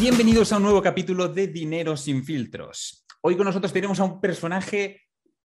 Bienvenidos a un nuevo capítulo de Dinero sin filtros. Hoy con nosotros tenemos a un personaje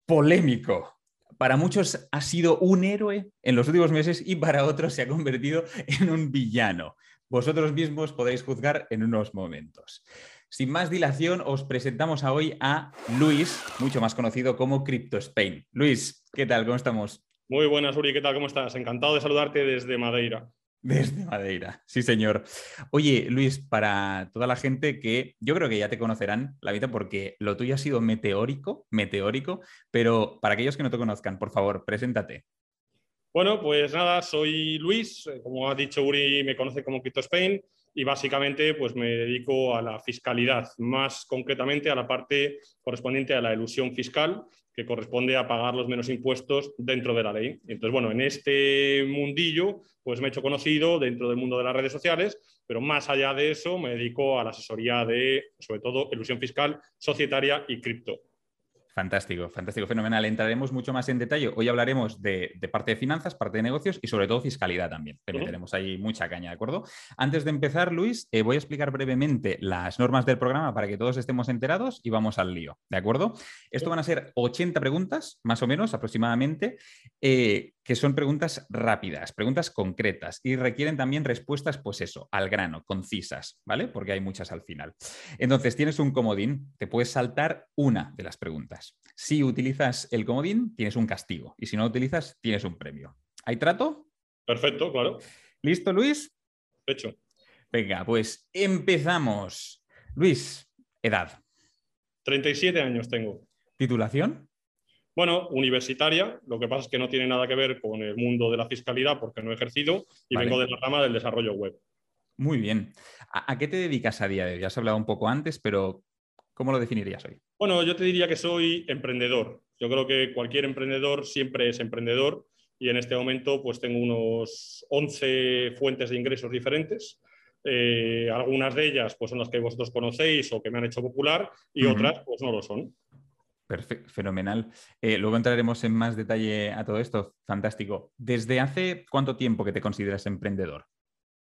polémico. Para muchos ha sido un héroe en los últimos meses y para otros se ha convertido en un villano. Vosotros mismos podéis juzgar en unos momentos. Sin más dilación, os presentamos hoy a Luis, mucho más conocido como Crypto Spain. Luis, ¿qué tal? ¿Cómo estamos? Muy buenas, Uri, ¿qué tal? ¿Cómo estás? Encantado de saludarte desde Madeira. Desde Madeira, sí señor. Oye, Luis, para toda la gente que yo creo que ya te conocerán la vida porque lo tuyo ha sido meteórico, meteórico, pero para aquellos que no te conozcan, por favor, preséntate. Bueno, pues nada, soy Luis, eh, como ha dicho Uri, me conoce como Crypto Spain y básicamente pues me dedico a la fiscalidad, más concretamente a la parte correspondiente a la ilusión fiscal que corresponde a pagar los menos impuestos dentro de la ley. Entonces, bueno, en este mundillo, pues me he hecho conocido dentro del mundo de las redes sociales, pero más allá de eso, me dedico a la asesoría de, sobre todo, ilusión fiscal, societaria y cripto. Fantástico, fantástico, fenomenal. Entraremos mucho más en detalle. Hoy hablaremos de, parte de finanzas, parte de negocios y sobre todo fiscalidad también. Pero tenemos ahí mucha caña, ¿de acuerdo? Antes de empezar, Luis, eh, voy a explicar brevemente las normas del programa para que todos estemos enterados y vamos al lío, ¿de acuerdo? Esto van a ser 80 preguntas, más o menos, aproximadamente, eh, que son preguntas rápidas, preguntas concretas y requieren también respuestas, pues eso, al grano, concisas, ¿vale? Porque hay muchas al final. Entonces, tienes un comodín, te puedes saltar una de las preguntas. Si utilizas el comodín, tienes un castigo. Y si no lo utilizas, tienes un premio. ¿Hay trato? Perfecto, claro. ¿Listo, Luis? Hecho. Venga, pues empezamos. Luis, edad. 37 años tengo. ¿Titulación? Bueno, universitaria. Lo que pasa es que no tiene nada que ver con el mundo de la fiscalidad porque no he ejercido y vengo de la rama del desarrollo web. Muy bien. ¿A, ¿A, qué te dedicas a día de hoy? Ya has hablado un poco antes, pero ¿cómo lo definirías hoy? Bueno, yo te diría que soy emprendedor. Yo creo que cualquier emprendedor siempre es emprendedor y en este momento pues tengo unos 11 fuentes de ingresos diferentes. Eh, algunas de ellas pues, son las que vosotros conocéis o que me han hecho popular y otras pues no lo son. Fenomenal. Eh, luego entraremos en más detalle a todo esto. Fantástico. ¿Desde hace cuánto tiempo que te consideras emprendedor?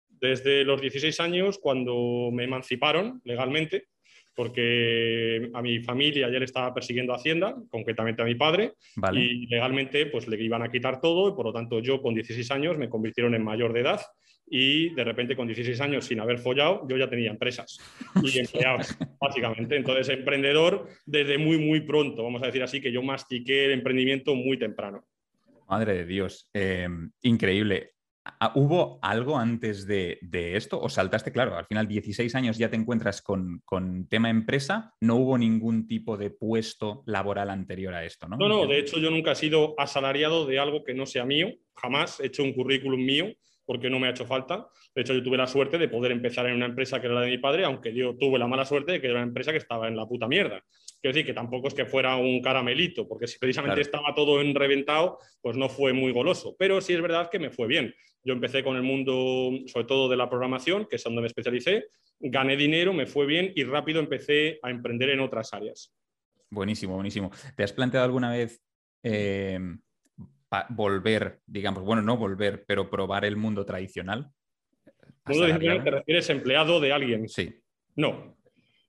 Desde los 16 años, cuando me emanciparon legalmente, porque a mi familia ya le estaba persiguiendo Hacienda, concretamente a mi padre, y legalmente pues le iban a quitar todo y por lo tanto yo con 16 años me convirtieron en mayor de edad y de repente con 16 años sin haber follado yo ya tenía empresas y empleados básicamente. Entonces emprendedor desde muy muy pronto, vamos a decir así que yo mastiqué el emprendimiento muy temprano. Madre de Dios, eh, increíble. ¿Hubo algo antes de, esto? ¿O saltaste? Claro, al final 16 años ya te encuentras con, tema empresa, no hubo ningún tipo de puesto laboral anterior a esto, ¿no? No, no, de hecho yo nunca he sido asalariado de algo que no sea mío, jamás he hecho un currículum mío porque no me ha hecho falta. De hecho, yo tuve la suerte de poder empezar en una empresa que era la de mi padre, aunque yo tuve la mala suerte de que era una empresa que estaba en la puta mierda. Quiero decir que tampoco es que fuera un caramelito, porque si precisamente estaba todo en reventado, pues no fue muy goloso. Pero sí es verdad que me fue bien. Yo empecé con el mundo, sobre todo de la programación, que es donde me especialicé, gané dinero, me fue bien y rápido empecé a emprender en otras áreas. Buenísimo, buenísimo. ¿Te has planteado alguna vez eh, volver, digamos, bueno, no volver, pero probar el mundo tradicional? ¿Mundo tradicional te refieres empleado de alguien? Sí. No,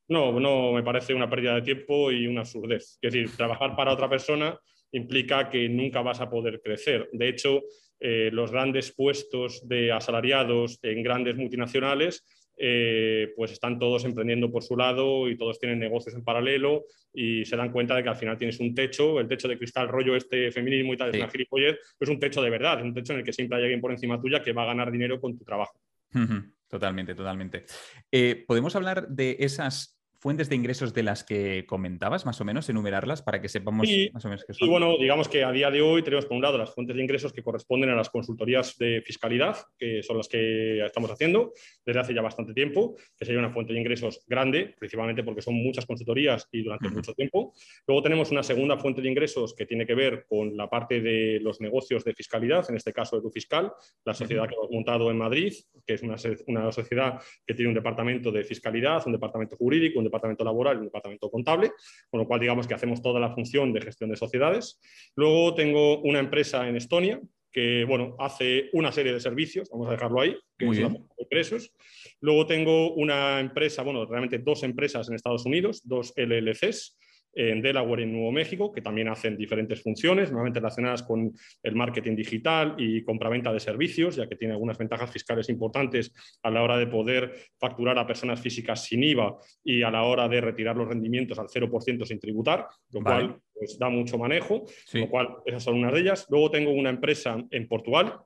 no, no me parece una pérdida de tiempo y una absurdez. Es decir, trabajar para otra persona implica que nunca vas a poder crecer. De hecho, eh, los grandes puestos de asalariados en grandes multinacionales eh, pues están todos emprendiendo por su lado y todos tienen negocios en paralelo y se dan cuenta de que al final tienes un techo, el techo de cristal rollo este feminismo y tal, es una gilipollez, es un techo de verdad, es un techo en el que siempre hay alguien por encima tuya que va a ganar dinero con tu trabajo. Totalmente, totalmente. Eh, ¿Podemos hablar de esas fuentes de ingresos de las que comentabas, más o menos, enumerarlas para que sepamos más o menos qué son. Y bueno, digamos que a día de hoy tenemos por un lado las fuentes de ingresos que corresponden a las consultorías de fiscalidad, que son las que estamos haciendo desde hace ya bastante tiempo, que sería una fuente de ingresos grande, principalmente porque son muchas consultorías y durante mucho tiempo. Luego tenemos una segunda fuente de ingresos que tiene que ver con la parte de los negocios de fiscalidad, en este caso de tu fiscal, la sociedad que hemos montado en Madrid, que es una, una sociedad que tiene un departamento de fiscalidad, un departamento jurídico, un departamento laboral y un departamento contable, con lo cual digamos que hacemos toda la función de gestión de sociedades. Luego tengo una empresa en Estonia que bueno, hace una serie de servicios, vamos a dejarlo ahí, que es ingresos. Luego tengo una empresa, bueno, realmente dos empresas en Estados Unidos, dos LLCs en Delaware y en Nuevo México, que también hacen diferentes funciones, normalmente relacionadas con el marketing digital y compraventa de servicios, ya que tiene algunas ventajas fiscales importantes a la hora de poder facturar a personas físicas sin IVA y a la hora de retirar los rendimientos al 0% sin tributar, lo cual pues, da mucho manejo, lo cual esas son unas de ellas. Luego tengo una empresa en Portugal,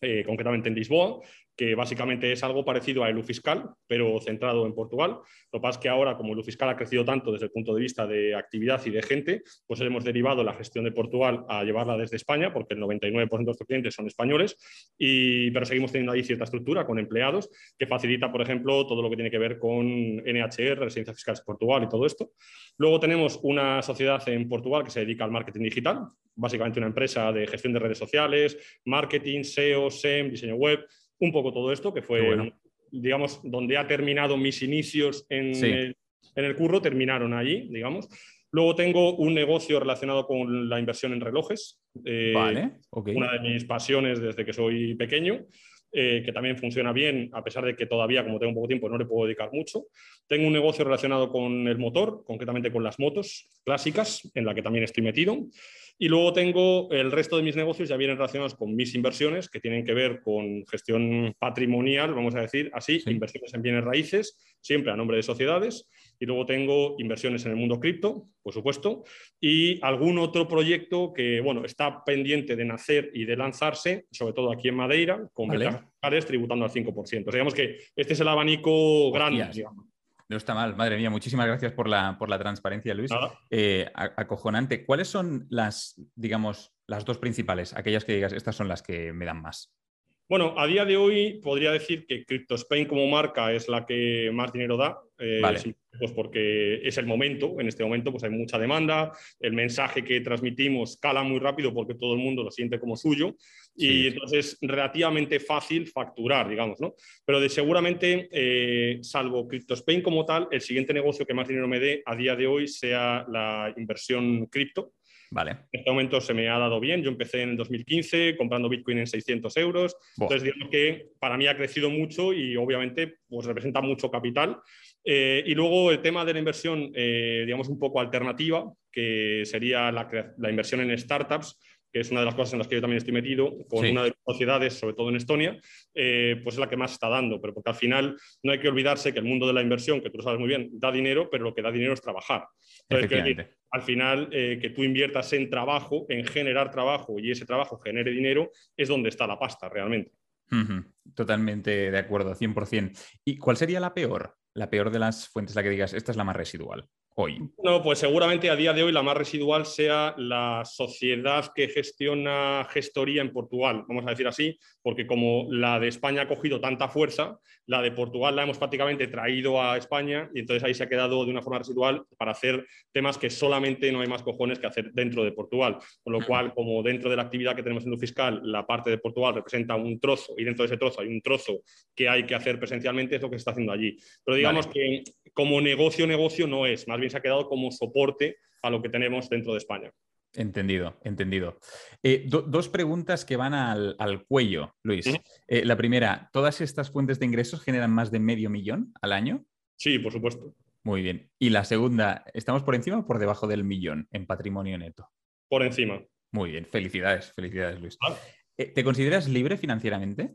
eh, concretamente en Lisboa, que básicamente es algo parecido a Elu Fiscal, pero centrado en Portugal. Lo que pasa es que ahora, como Elu Fiscal ha crecido tanto desde el punto de vista de actividad y de gente, pues hemos derivado la gestión de Portugal a llevarla desde España, porque el 99% de nuestros clientes son españoles, y, pero seguimos teniendo ahí cierta estructura con empleados que facilita, por ejemplo, todo lo que tiene que ver con NHR, Residencias Fiscales de Portugal y todo esto. Luego tenemos una sociedad en Portugal que se dedica al marketing digital, básicamente una empresa de gestión de redes sociales, marketing, SEO, SEM, diseño web, un poco todo esto, que fue, digamos, donde ha terminado mis inicios en, el, curro, terminaron allí, digamos. Luego tengo un negocio relacionado con la inversión en relojes. Eh, vale, Una de mis pasiones desde que soy pequeño. Eh, que también funciona bien, a pesar de que todavía, como tengo poco tiempo, no le puedo dedicar mucho. Tengo un negocio relacionado con el motor, concretamente con las motos clásicas, en la que también estoy metido. Y luego tengo el resto de mis negocios ya vienen relacionados con mis inversiones, que tienen que ver con gestión patrimonial, vamos a decir así, inversiones en bienes raíces, siempre a nombre de sociedades. Y luego tengo inversiones en el mundo cripto, por supuesto, y algún otro proyecto que, bueno, está pendiente de nacer y de lanzarse, sobre todo aquí en Madeira, con vale. tributando al 5%. digamos que este es el abanico grande, digamos. No está mal, madre mía. Muchísimas gracias por la, por la transparencia, Luis. Eh, acojonante. ¿Cuáles son las, digamos, las dos principales? Aquellas que digas, estas son las que me dan más. Bueno, a día de hoy podría decir que CryptoSpain como marca es la que más dinero da, eh, pues porque es el momento, en este momento pues hay mucha demanda, el mensaje que transmitimos cala muy rápido porque todo el mundo lo siente como suyo y entonces es relativamente fácil facturar, digamos, ¿no? Pero de, seguramente, eh, salvo CryptoSpain como tal, el siguiente negocio que más dinero me dé a día de hoy sea la inversión cripto, Vale. En este momento se me ha dado bien. Yo empecé en el 2015 comprando Bitcoin en 600 euros. Entonces, digamos que para mí ha crecido mucho y obviamente pues, representa mucho capital. Eh, y luego el tema de la inversión, eh, digamos, un poco alternativa, que sería la, la inversión en startups que es una de las cosas en las que yo también estoy metido, con una de las sociedades, sobre todo en Estonia, eh, pues es la que más está dando. Pero porque al final no hay que olvidarse que el mundo de la inversión, que tú lo sabes muy bien, da dinero, pero lo que da dinero es trabajar. Entonces, al final, eh, que tú inviertas en trabajo, en generar trabajo y ese trabajo genere dinero, es donde está la pasta realmente. Totalmente de acuerdo, 100%. ¿Y cuál sería la peor? La peor de las fuentes, la que digas, esta es la más residual hoy? No, pues seguramente a día de hoy la más residual sea la sociedad que gestiona gestoría en Portugal, vamos a decir así, porque como la de España ha cogido tanta fuerza, la de Portugal la hemos prácticamente traído a España y entonces ahí se ha quedado de una forma residual para hacer temas que solamente no hay más cojones que hacer dentro de Portugal. Con lo cual, como dentro de la actividad que tenemos en lo fiscal, la parte de Portugal representa un trozo y dentro de ese trozo hay un trozo que hay que hacer presencialmente, es lo que se está haciendo allí. Pero digamos que como negocio, negocio no es, más bien se ha quedado como soporte a lo que tenemos dentro de España. Entendido, entendido. Eh, dos preguntas que van al, cuello, Luis. Eh, la primera, ¿todas estas fuentes de ingresos generan más de medio millón al año? Sí, por supuesto. Muy bien. Y la segunda, ¿estamos por encima o por debajo del millón en patrimonio neto? Por encima. Muy bien, felicidades, felicidades, Luis. Eh, ¿Te consideras libre financieramente?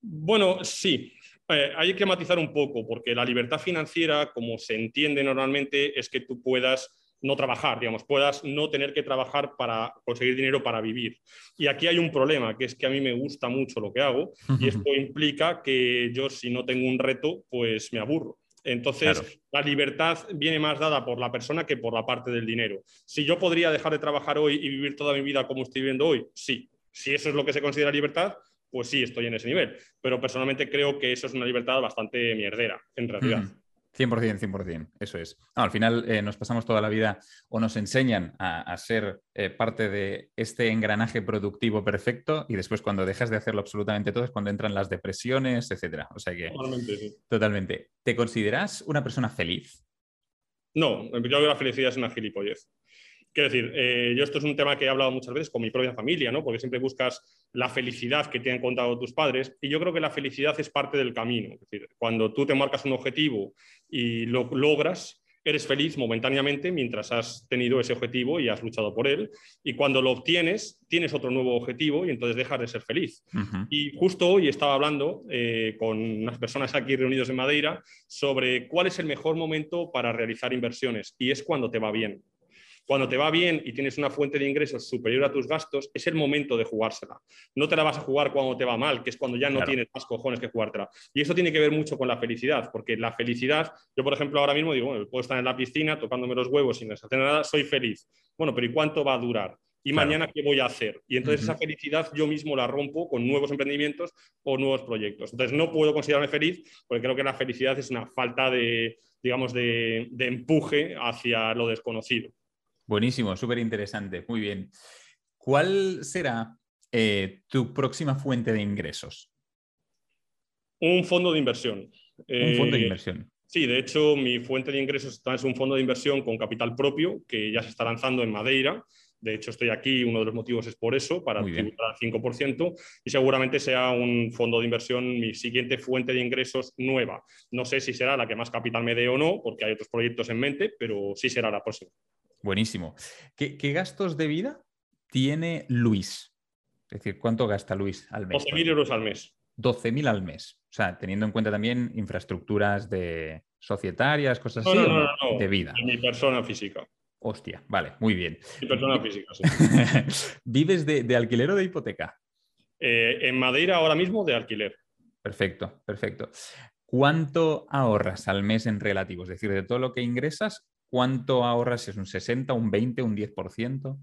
Bueno, sí. Hay que matizar un poco, porque la libertad financiera, como se entiende normalmente, es que tú puedas no trabajar, digamos, puedas no tener que trabajar para conseguir dinero para vivir. Y aquí hay un problema, que es que a mí me gusta mucho lo que hago y esto implica que yo si no tengo un reto, pues me aburro. Entonces, la libertad viene más dada por la persona que por la parte del dinero. Si yo podría dejar de trabajar hoy y vivir toda mi vida como estoy viviendo hoy, sí. Si eso es lo que se considera libertad, pues sí, estoy en ese nivel. Pero personalmente creo que eso es una libertad bastante mierdera, en realidad. 100%, 100%, eso es. al final eh, nos pasamos toda la vida o nos enseñan a, ser eh, parte de este engranaje productivo perfecto y después cuando dejas de hacerlo absolutamente todo es cuando entran las depresiones, etcétera. O sea que... Totalmente, sí. Totalmente. ¿Te consideras una persona feliz? No, yo creo que la felicidad es una gilipollez. Quiero decir, eh, yo esto es un tema que he hablado muchas veces con mi propia familia, ¿no? Porque siempre buscas la felicidad que te han contado tus padres y yo creo que la felicidad es parte del camino. Es decir, cuando tú te marcas un objetivo y lo logras, eres feliz momentáneamente mientras has tenido ese objetivo y has luchado por él. Y cuando lo obtienes, tienes otro nuevo objetivo y entonces dejas de ser feliz. Y justo hoy estaba hablando eh, con unas personas aquí reunidos en Madeira sobre cuál es el mejor momento para realizar inversiones y es cuando te va bien. Cuando te va bien y tienes una fuente de ingresos superior a tus gastos, es el momento de jugársela. No te la vas a jugar cuando te va mal, que es cuando ya no tienes más cojones que jugártela. Y eso tiene que ver mucho con la felicidad, porque la felicidad, yo por ejemplo ahora mismo digo, bueno, puedo estar en la piscina tocándome los huevos sin hacer nada, soy feliz. Bueno, pero ¿y cuánto va a durar? ¿Y mañana qué voy a hacer? Y entonces esa felicidad yo mismo la rompo con nuevos emprendimientos o nuevos proyectos. Entonces no puedo considerarme feliz porque creo que la felicidad es una falta de, digamos, de empuje hacia lo desconocido. Buenísimo, súper interesante. Muy bien. ¿Cuál será eh, tu próxima fuente de ingresos? Un fondo de inversión. Un fondo de eh, inversión. Sí, de hecho, mi fuente de ingresos es un fondo de inversión con capital propio que ya se está lanzando en Madeira. De hecho, estoy aquí, uno de los motivos es por eso, para tributar al 5%, y seguramente sea un fondo de inversión mi siguiente fuente de ingresos nueva. No sé si será la que más capital me dé o no, porque hay otros proyectos en mente, pero sí será la próxima. Buenísimo. ¿Qué, gastos de vida tiene Luis? Es decir, ¿cuánto gasta Luis al mes? 12.000 euros al mes. 12.000 al mes. O sea, teniendo en cuenta también infraestructuras de societarias, cosas así, de vida. mi persona física. Hostia, vale, muy bien. Mi persona física, sí. ¿Vives de, alquiler o de hipoteca? Eh, en Madeira ahora mismo de alquiler. Perfecto, perfecto. ¿Cuánto ahorras al mes en relativo? Es decir, de todo lo que ingresas, ¿Cuánto ahorras? ¿Es un 60, un 20, un 10%?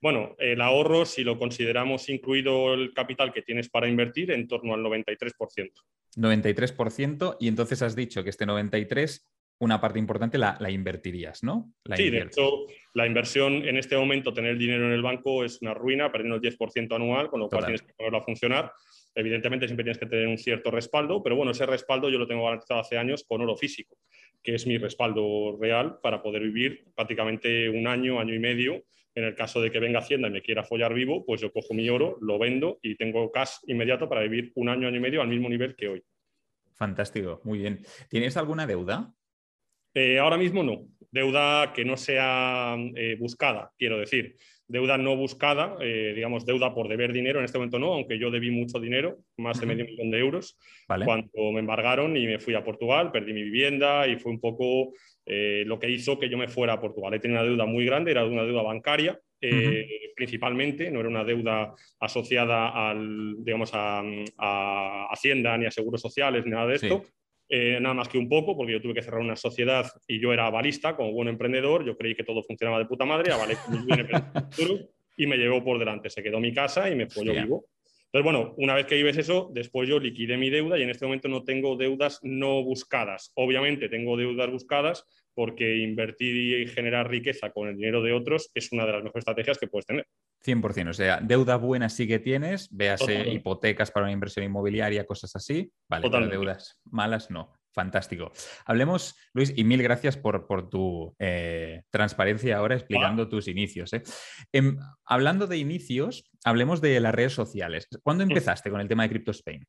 Bueno, el ahorro, si lo consideramos incluido el capital que tienes para invertir, en torno al 93%. 93%, y entonces has dicho que este 93%, una parte importante la, invertirías, ¿no? sí, de hecho, la inversión en este momento, tener dinero en el banco es una ruina, perdiendo el 10% anual, con lo cual tienes que ponerlo a funcionar. Evidentemente, siempre tienes que tener un cierto respaldo, pero bueno, ese respaldo yo lo tengo garantizado hace años con oro físico que es mi respaldo real para poder vivir prácticamente un año, año y medio. En el caso de que venga Hacienda y me quiera follar vivo, pues yo cojo mi oro, lo vendo y tengo cash inmediato para vivir un año, año y medio al mismo nivel que hoy. Fantástico, muy bien. ¿Tienes alguna deuda? Eh, ahora mismo no. Deuda que no sea eh, buscada, quiero decir deuda no buscada, eh, digamos, deuda por deber dinero, en este momento no, aunque yo debí mucho dinero, más de medio millón de euros, cuando me embargaron y me fui a Portugal, perdí mi vivienda y fue un poco eh, lo que hizo que yo me fuera a Portugal. He tenido una deuda muy grande, era una deuda bancaria, eh, principalmente, no era una deuda asociada al, digamos, a, Hacienda ni a seguros sociales ni nada de esto. Eh, nada más que un poco, porque yo tuve que cerrar una sociedad y yo era avalista, como buen emprendedor, yo creí que todo funcionaba de puta madre, avalé y me llevó por delante. Se quedó mi casa y me fue yo vivo. Entonces, bueno, una vez que vives eso, después yo liquidé mi deuda y en este momento no tengo deudas no buscadas. Obviamente tengo deudas buscadas porque invertir y generar riqueza con el dinero de otros es una de las mejores estrategias que puedes tener. 100%, o sea, deuda buena sí que tienes, véase hipotecas para una inversión inmobiliaria, cosas así, vale, pero deudas malas no. Fantástico. Hablemos, Luis, y mil gracias por, tu eh, transparencia ahora explicando tus inicios. ¿eh? Em, hablando de inicios, hablemos de las redes sociales. ¿Cuándo empezaste con el tema de Crypto Spain?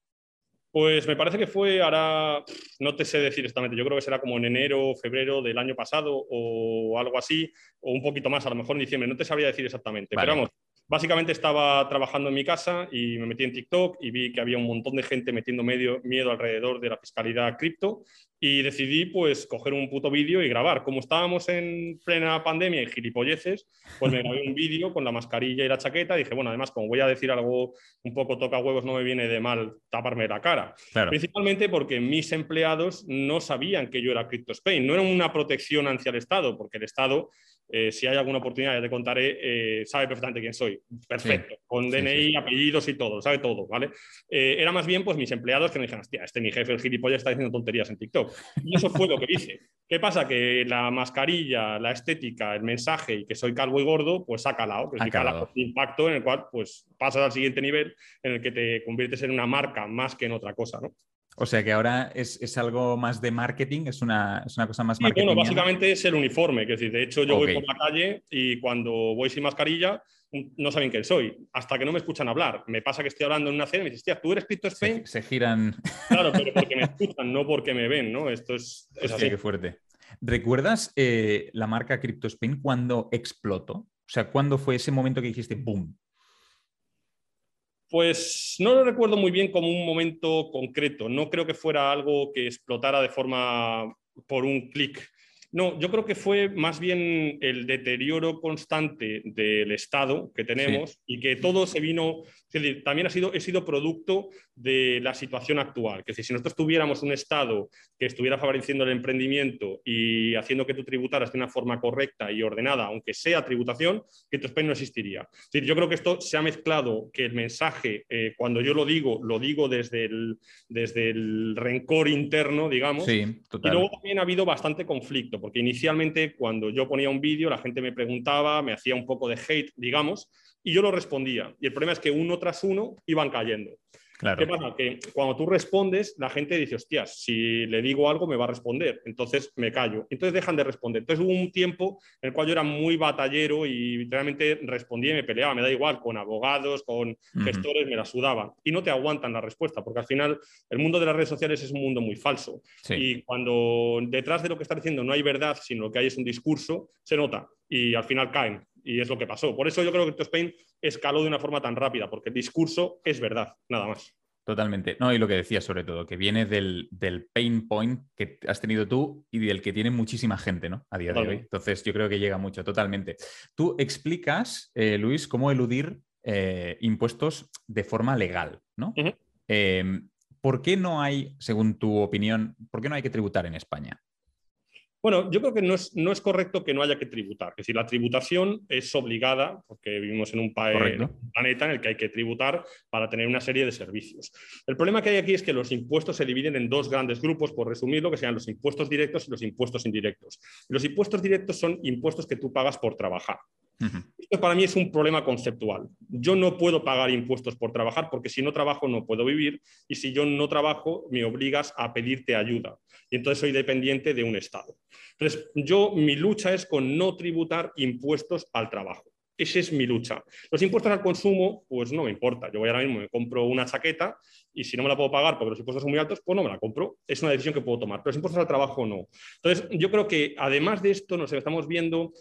Pues me parece que fue ahora, no te sé decir exactamente, yo creo que será como en enero o febrero del año pasado o algo así, o un poquito más, a lo mejor en diciembre, no te sabría decir exactamente, pero vamos, Básicamente estaba trabajando en mi casa y me metí en TikTok y vi que había un montón de gente metiendo medio, miedo alrededor de la fiscalidad cripto y decidí pues coger un puto vídeo y grabar. Como estábamos en plena pandemia y gilipolleces, pues me grabé un vídeo con la mascarilla y la chaqueta y dije, bueno, además como voy a decir algo un poco toca huevos, no me viene de mal taparme la cara. Principalmente porque mis empleados no sabían que yo era Crypto Spain, no era una protección hacia el Estado, porque el Estado, eh, si hay alguna oportunidad, ya te contaré, eh, sabe perfectamente quién soy. Perfecto, con DNI, apellidos y todo, sabe todo, ¿vale? Eh, era más bien pues mis empleados que me dijeron, hostia, este mi jefe, el gilipollas, está diciendo tonterías en TikTok. Y eso fue lo que hice. ¿Qué pasa? Que la mascarilla, la estética, el mensaje y que soy calvo y gordo, pues ha calado. Que ha calado. impacto en el cual pues pasas al siguiente nivel en el que te conviertes en una marca más que en otra cosa, ¿no? O sea que ahora es, algo más de marketing, es una, es una cosa más marketing. Bueno, básicamente es el uniforme, que es decir, de hecho yo voy por la calle y cuando voy sin mascarilla no saben quién soy, hasta que no me escuchan hablar. Me pasa que estoy hablando en una cena y me dicen, tía, ¿tú eres Crypto Spain? Se, giran. Claro, pero porque me escuchan, no porque me ven, ¿no? Esto es, es así. Qué fuerte. ¿Recuerdas eh, la marca Crypto Spain cuando explotó? O sea, ¿cuándo fue ese momento que dijiste boom? Pues no lo recuerdo muy bien como un momento concreto. No creo que fuera algo que explotara de forma por un clic. No, yo creo que fue más bien el deterioro constante del Estado que tenemos y que todo se vino, también ha sido, he sido producto de la situación actual. Que si nosotros tuviéramos un Estado que estuviera favoreciendo el emprendimiento y haciendo que tú tributaras de una forma correcta y ordenada, aunque sea tributación, que tu no existiría. yo creo que esto se ha mezclado, que el mensaje, eh, cuando yo lo digo, lo digo desde el, desde el rencor interno, digamos. Sí, Y luego también ha habido bastante conflicto porque inicialmente cuando yo ponía un vídeo la gente me preguntaba, me hacía un poco de hate, digamos, y yo lo respondía. Y el problema es que uno tras uno iban cayendo. ¿Qué pasa? Que cuando tú respondes, la gente dice, hostias, si le digo algo me va a responder, entonces me callo. Entonces dejan de responder. Entonces hubo un tiempo en el cual yo era muy batallero y realmente respondía y me peleaba, me da igual, con abogados, con gestores, me la sudaba. Y no te aguantan la respuesta, porque al final el mundo de las redes sociales es un mundo muy falso. Y cuando detrás de lo que está diciendo no hay verdad, sino lo que hay es un discurso, se nota y al final caen. Y es lo que pasó. Por eso yo creo que Spain escaló de una forma tan rápida, porque el discurso es verdad, nada más. Totalmente. No, y lo que decía sobre todo, que viene del, pain point que has tenido tú y del que tiene muchísima gente, ¿no? A día de hoy. Entonces, yo creo que llega mucho, totalmente. Tú explicas, eh, Luis, cómo eludir eh, impuestos de forma legal, ¿no? Em, ¿Por qué no hay, según tu opinión, por qué no hay que tributar en España? Bueno, yo creo que no es, no es, correcto que no haya que tributar. Es decir, la tributación es obligada porque vivimos en un, país, un planeta en el que hay que tributar para tener una serie de servicios. El problema que hay aquí es que los impuestos se dividen en dos grandes grupos, por resumirlo, que sean los impuestos directos y los impuestos indirectos. Los impuestos directos son impuestos que tú pagas por trabajar. Esto para mí es un problema conceptual. Yo no puedo pagar impuestos por trabajar porque si no trabajo no puedo vivir y si yo no trabajo me obligas a pedirte ayuda y entonces soy dependiente de un Estado. Entonces, yo mi lucha es con no tributar impuestos al trabajo. Esa es mi lucha. Los impuestos al consumo, pues no me importa. Yo voy ahora mismo, me compro una chaqueta y si no me la puedo pagar porque los impuestos son muy altos, pues no me la compro. Es una decisión que puedo tomar. Pero los impuestos al trabajo no. Entonces, yo creo que además de esto, nos estamos viendo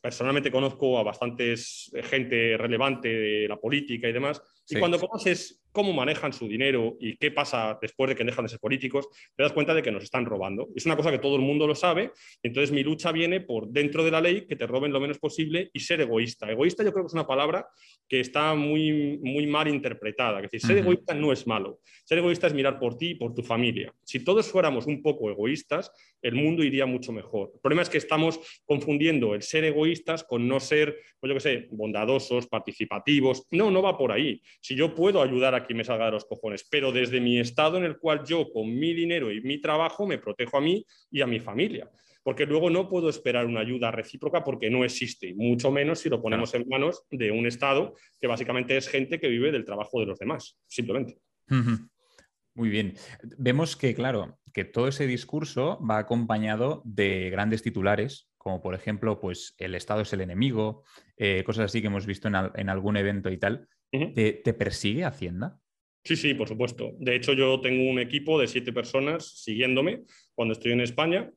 personalmente conozco a bastantes eh, gente relevante de la política y demás, y cuando conoces cómo manejan su dinero y qué pasa después de que dejan de ser políticos, te das cuenta de que nos están robando. Es una cosa que todo el mundo lo sabe, entonces mi lucha viene por dentro de la ley que te roben lo menos posible y ser egoísta. Egoísta yo creo que es una palabra que está muy, muy mal interpretada. Es decir, ser egoísta no es malo. Ser egoísta es mirar por ti y por tu familia. Si todos fuéramos un poco egoístas, el mundo iría mucho mejor. El problema es que estamos confundiendo el ser egoístas con no ser, pues yo qué sé, bondadosos, participativos. No, no va por ahí si yo puedo ayudar a quien me salga de los cojones, pero desde mi estado en el cual yo con mi dinero y mi trabajo me protejo a mí y a mi familia. Porque luego no puedo esperar una ayuda recíproca porque no existe, mucho menos si lo ponemos en manos de un Estado que básicamente es gente que vive del trabajo de los demás, simplemente. Muy bien. Vemos que, claro, que todo ese discurso va acompañado de grandes titulares, como por ejemplo, pues el Estado es el enemigo, eh, cosas así que hemos visto en algún evento y tal. ¿Te, persigue Hacienda? Sí, sí, por supuesto. De hecho, yo tengo un equipo de siete personas siguiéndome cuando estoy en España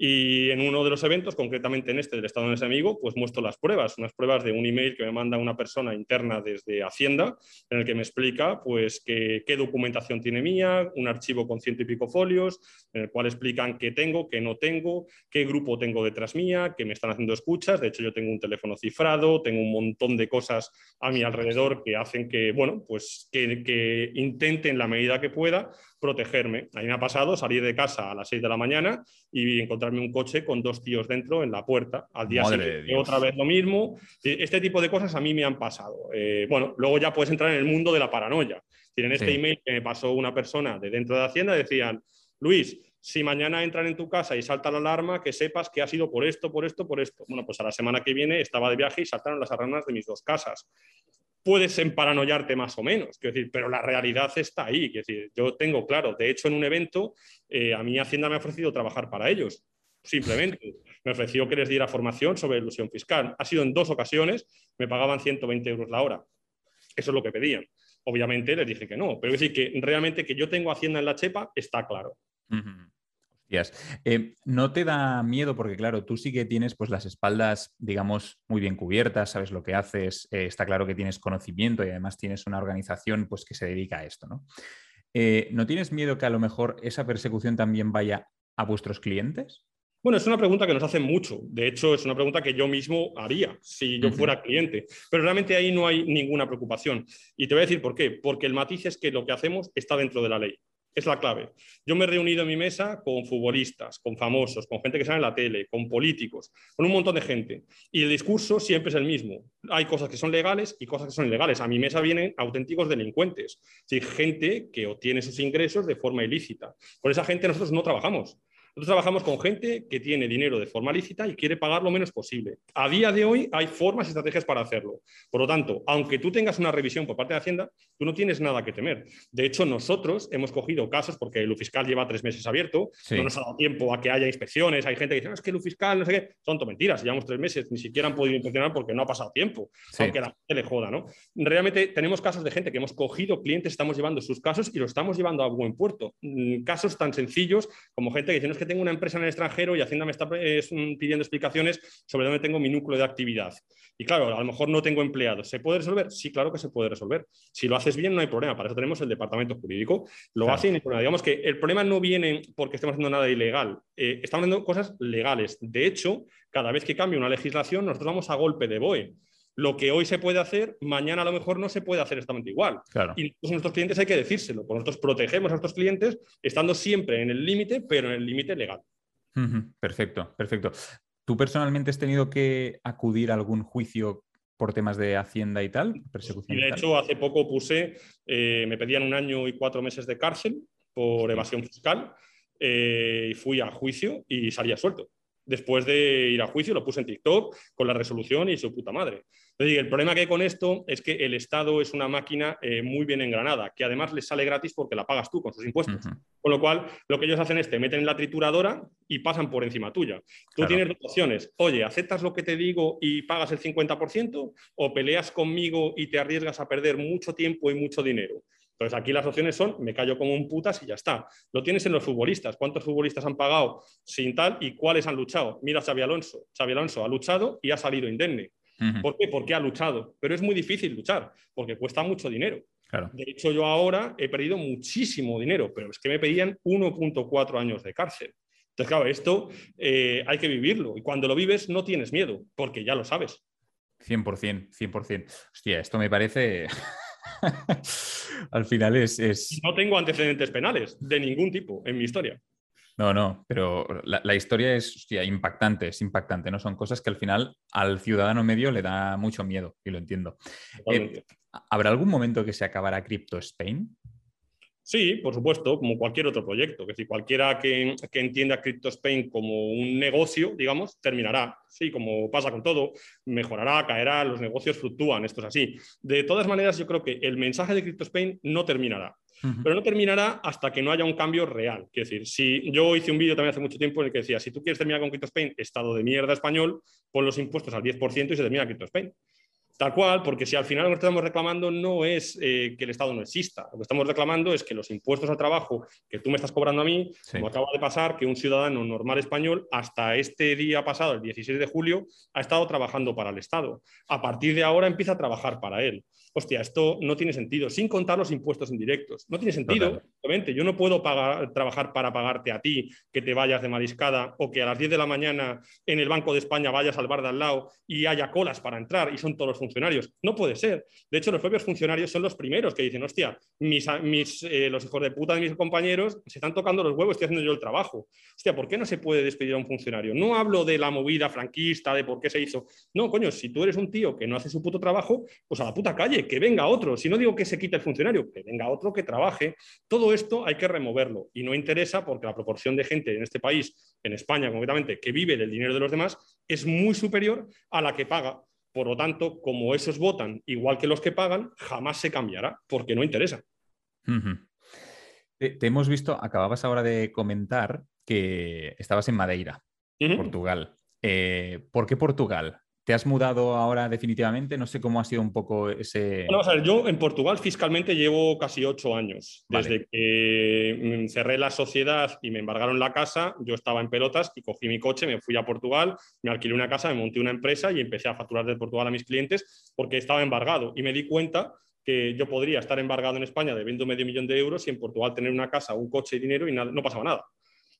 y en uno de los eventos, concretamente en este del Estado amigo, pues muestro las pruebas, unas pruebas de un email que me manda una persona interna desde Hacienda, en el que me explica pues qué documentación tiene mía, un archivo con ciento y pico folios, en el cual explican qué tengo, qué no tengo, qué grupo tengo detrás mía, que me están haciendo escuchas. De hecho, yo tengo un teléfono cifrado, tengo un montón de cosas a mi alrededor que hacen que, bueno, pues que, que intente en la medida que pueda protegerme. A mí me ha pasado salir de casa a las 6 de la mañana y encontrarme un coche con dos tíos dentro en la puerta. Al día siguiente otra vez lo mismo. Este tipo de cosas a mí me han pasado. Eh, bueno, luego ya puedes entrar en el mundo de la paranoia. En este email que me pasó una persona de dentro de Hacienda decían, Luis, si mañana entran en tu casa y salta la alarma, que sepas que ha sido por esto, por esto, por esto. Bueno, pues a la semana que viene estaba de viaje y saltaron las aranas de mis dos casas. Puedes emparanoyarte más o menos, quiero decir, pero la realidad está ahí. Quiero decir, yo tengo claro, de hecho, en un evento, eh, a mí Hacienda me ha ofrecido trabajar para ellos, simplemente. Me ofreció que les diera formación sobre ilusión fiscal. Ha sido en dos ocasiones, me pagaban 120 euros la hora. Eso es lo que pedían. Obviamente les dije que no, pero es decir, que realmente que yo tengo Hacienda en la chepa está claro. Eh, ¿No te da miedo? Porque claro, tú sí que tienes pues, las espaldas, digamos, muy bien cubiertas, sabes lo que haces, eh, está claro que tienes conocimiento y además tienes una organización pues, que se dedica a esto, ¿no? Eh, ¿No tienes miedo que a lo mejor esa persecución también vaya a vuestros clientes? Bueno, es una pregunta que nos hacen mucho. De hecho, es una pregunta que yo mismo haría si yo fuera cliente. Pero realmente ahí no hay ninguna preocupación. Y te voy a decir por qué. Porque el matiz es que lo que hacemos está dentro de la ley. Es la clave. Yo me he reunido en mi mesa con futbolistas, con famosos, con gente que sale en la tele, con políticos, con un montón de gente. Y el discurso siempre es el mismo. Hay cosas que son legales y cosas que son ilegales. A mi mesa vienen auténticos delincuentes. Gente que obtiene sus ingresos de forma ilícita. Con esa gente nosotros no trabajamos. Nosotros trabajamos con gente que tiene dinero de forma lícita y quiere pagar lo menos posible. A día de hoy hay formas y estrategias para hacerlo. Por lo tanto, aunque tú tengas una revisión por parte de Hacienda, tú no tienes nada que temer. De hecho, nosotros hemos cogido casos, porque el fiscal lleva tres meses abierto, no nos ha dado tiempo a que haya inspecciones, hay gente que dice, no, es que el fiscal, no sé qué, son mentiras, llevamos tres meses, ni siquiera han podido inspeccionar porque no ha pasado tiempo, aunque la gente le joda, ¿no? Realmente tenemos casos de gente que hemos cogido clientes, estamos llevando sus casos y los estamos llevando a buen puerto. Mm, casos tan sencillos como gente que dice, no es que tengo una empresa en el extranjero y Hacienda me está pidiendo explicaciones sobre dónde tengo mi núcleo de actividad. Y claro, a lo mejor no tengo empleados. ¿Se puede resolver? Sí, claro que se puede resolver. Si lo haces bien, no hay problema. Para eso tenemos el departamento jurídico. Lo hace y no hay problema. Digamos que el problema no viene porque estemos haciendo nada ilegal. Eh, estamos haciendo cosas legales. De hecho, cada vez que cambia una legislación, nosotros vamos a golpe de BOE lo que hoy se puede hacer, mañana a lo mejor no se puede hacer exactamente igual. Y a nuestros clientes hay que decírselo, porque nosotros protegemos a nuestros clientes estando siempre en el límite, pero en el límite legal. Perfecto, perfecto. ¿Tú personalmente has tenido que acudir a algún juicio por temas de Hacienda y tal? Persecución y de hecho, hace poco puse, eh, me pedían un año y cuatro meses de cárcel por evasión fiscal eh, y fui a juicio y salía suelto después de ir a juicio, lo puse en TikTok con la resolución y su puta madre. el problema que hay con esto es que el Estado es una máquina eh, muy bien engranada, que además les sale gratis porque la pagas tú con sus impuestos. Con lo cual, lo que ellos hacen es te meten en la trituradora y pasan por encima tuya. Tú tienes dos opciones. Oye, ¿aceptas lo que te digo y pagas el 50%? ¿O peleas conmigo y te arriesgas a perder mucho tiempo y mucho dinero? Entonces, aquí las opciones son, me callo como un putas y ya está. Lo tienes en los futbolistas. ¿Cuántos futbolistas han pagado sin tal y cuáles han luchado? Mira Xavi Alonso. Xavi Alonso ha luchado y ha salido indemne. ¿Por qué? Porque ha luchado. Pero es muy difícil luchar, porque cuesta mucho dinero. De hecho, yo ahora he perdido muchísimo dinero, pero es que me pedían 1.4 años de cárcel. Entonces, claro, esto eh, hay que vivirlo. Y cuando lo vives no tienes miedo, porque ya lo sabes. 100%, 100%. Hostia, esto me parece... Al final es, No tengo antecedentes penales de ningún tipo en mi historia. No, no, pero la, historia es impactante, es impactante, ¿no? Son cosas que al final al ciudadano medio le da mucho miedo, y lo entiendo. Eh, ¿Habrá algún momento que se acabará Crypto Spain? Sí, por supuesto, como cualquier otro proyecto. Es decir, cualquiera que, entienda CryptoSpain como un negocio, digamos, terminará. Sí, como pasa con todo, mejorará, caerá, los negocios fluctúan, esto es así. De todas maneras, yo creo que el mensaje de CryptoSpain no terminará. Pero no terminará hasta que no haya un cambio real. Es decir, si yo hice un vídeo también hace mucho tiempo en el que decía, si tú quieres terminar con CryptoSpain, estado de mierda español, pon los impuestos al 10% y se termina CryptoSpain. Tal cual, porque si al final lo que estamos reclamando no es eh, que el Estado no exista, lo que estamos reclamando es que los impuestos al trabajo que tú me estás cobrando a mí, como acaba de pasar, que un ciudadano normal español hasta este día pasado, el 16 de julio, ha estado trabajando para el Estado. A partir de ahora empieza a trabajar para él hostia, esto no tiene sentido, sin contar los impuestos indirectos. No tiene sentido, obviamente. Yo no puedo trabajar para pagarte a ti que te vayas de mariscada o que a las 10 de la mañana en el Banco de España vayas al bar de al lado y haya colas para entrar y son todos los funcionarios. No puede ser. De hecho, los propios funcionarios son los primeros que dicen, hostia, mis, mis eh, los hijos de puta de mis compañeros se están tocando los huevos, estoy haciendo yo el trabajo. Hostia, ¿por qué no se puede despedir a un funcionario? No hablo de la movida franquista, de por qué se hizo. No, coño, si tú eres un tío que no hace su puto trabajo, pues a la puta calle que venga otro. Si no digo que se quite el funcionario, que venga otro que trabaje. Todo esto hay que removerlo y no interesa porque la proporción de gente en este país, en España concretamente, que vive del dinero de los demás, es muy superior a la que paga. Por lo tanto, como esos votan igual que los que pagan, jamás se cambiará, porque no interesa. te, hemos visto, acababas ahora de comentar que estabas en Madeira, Portugal. Eh, ¿Por qué Portugal? ¿Te has mudado ahora definitivamente? No sé cómo ha sido un poco ese... Bueno, a ver, yo en Portugal fiscalmente llevo casi ocho años. Desde que cerré la sociedad y me embargaron la casa, yo estaba en pelotas y cogí mi coche, me fui a Portugal, me alquilé una casa, me monté una empresa y empecé a facturar de Portugal a mis clientes porque estaba embargado. Y me di cuenta que yo podría estar embargado en España debiendo medio millón de euros y en Portugal tener una casa, un coche y dinero y no pasaba nada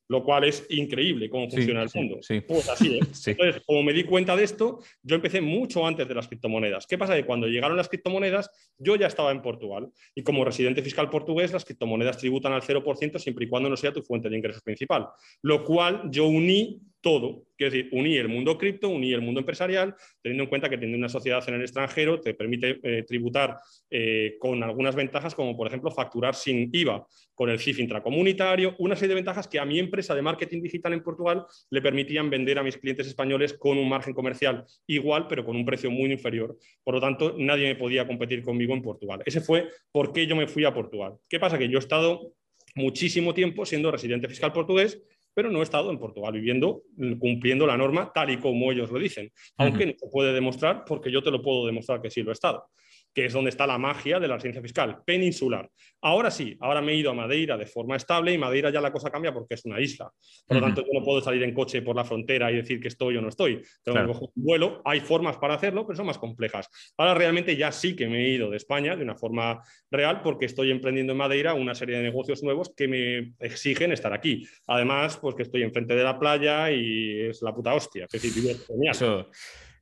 lo cual es increíble cómo funciona el mundo. Pues así es. Entonces, como me di cuenta de esto, yo empecé mucho antes de las criptomonedas. ¿Qué pasa? Que cuando llegaron las criptomonedas, yo ya estaba en Portugal y como residente fiscal portugués, las criptomonedas tributan al 0% siempre y cuando no sea tu fuente de ingresos principal, lo cual yo uní todo. Quiero decir, uní el mundo cripto, uní el mundo empresarial, teniendo en cuenta que teniendo una sociedad en el extranjero te permite eh, tributar eh, con algunas ventajas, como por ejemplo facturar sin IVA, con el CIF intracomunitario, una serie de ventajas que a mi empresa de marketing digital en Portugal le permitían vender a mis clientes españoles con un margen comercial igual, pero con un precio muy inferior. Por lo tanto, nadie me podía competir conmigo en Portugal. Ese fue por qué yo me fui a Portugal. ¿Qué pasa? Que yo he estado muchísimo tiempo siendo residente fiscal portugués pero no he estado en Portugal viviendo, cumpliendo la norma tal y como ellos lo dicen, aunque no se puede demostrar porque yo te lo puedo demostrar que sí lo he estado que es donde está la magia de la residencia fiscal, peninsular. Ahora sí, ahora me he ido a Madeira de forma estable y Madeira ya la cosa cambia porque es una isla. Por lo tanto, yo no puedo salir en coche por la frontera y decir que estoy o no estoy. Tengo que coger un vuelo. Hay formas para hacerlo, pero son más complejas. Ahora realmente ya sí que me he ido de España de una forma real porque estoy emprendiendo en Madeira una serie de negocios nuevos que me exigen estar aquí. Además, pues que estoy enfrente de la playa y es la puta hostia. Es decir, genial.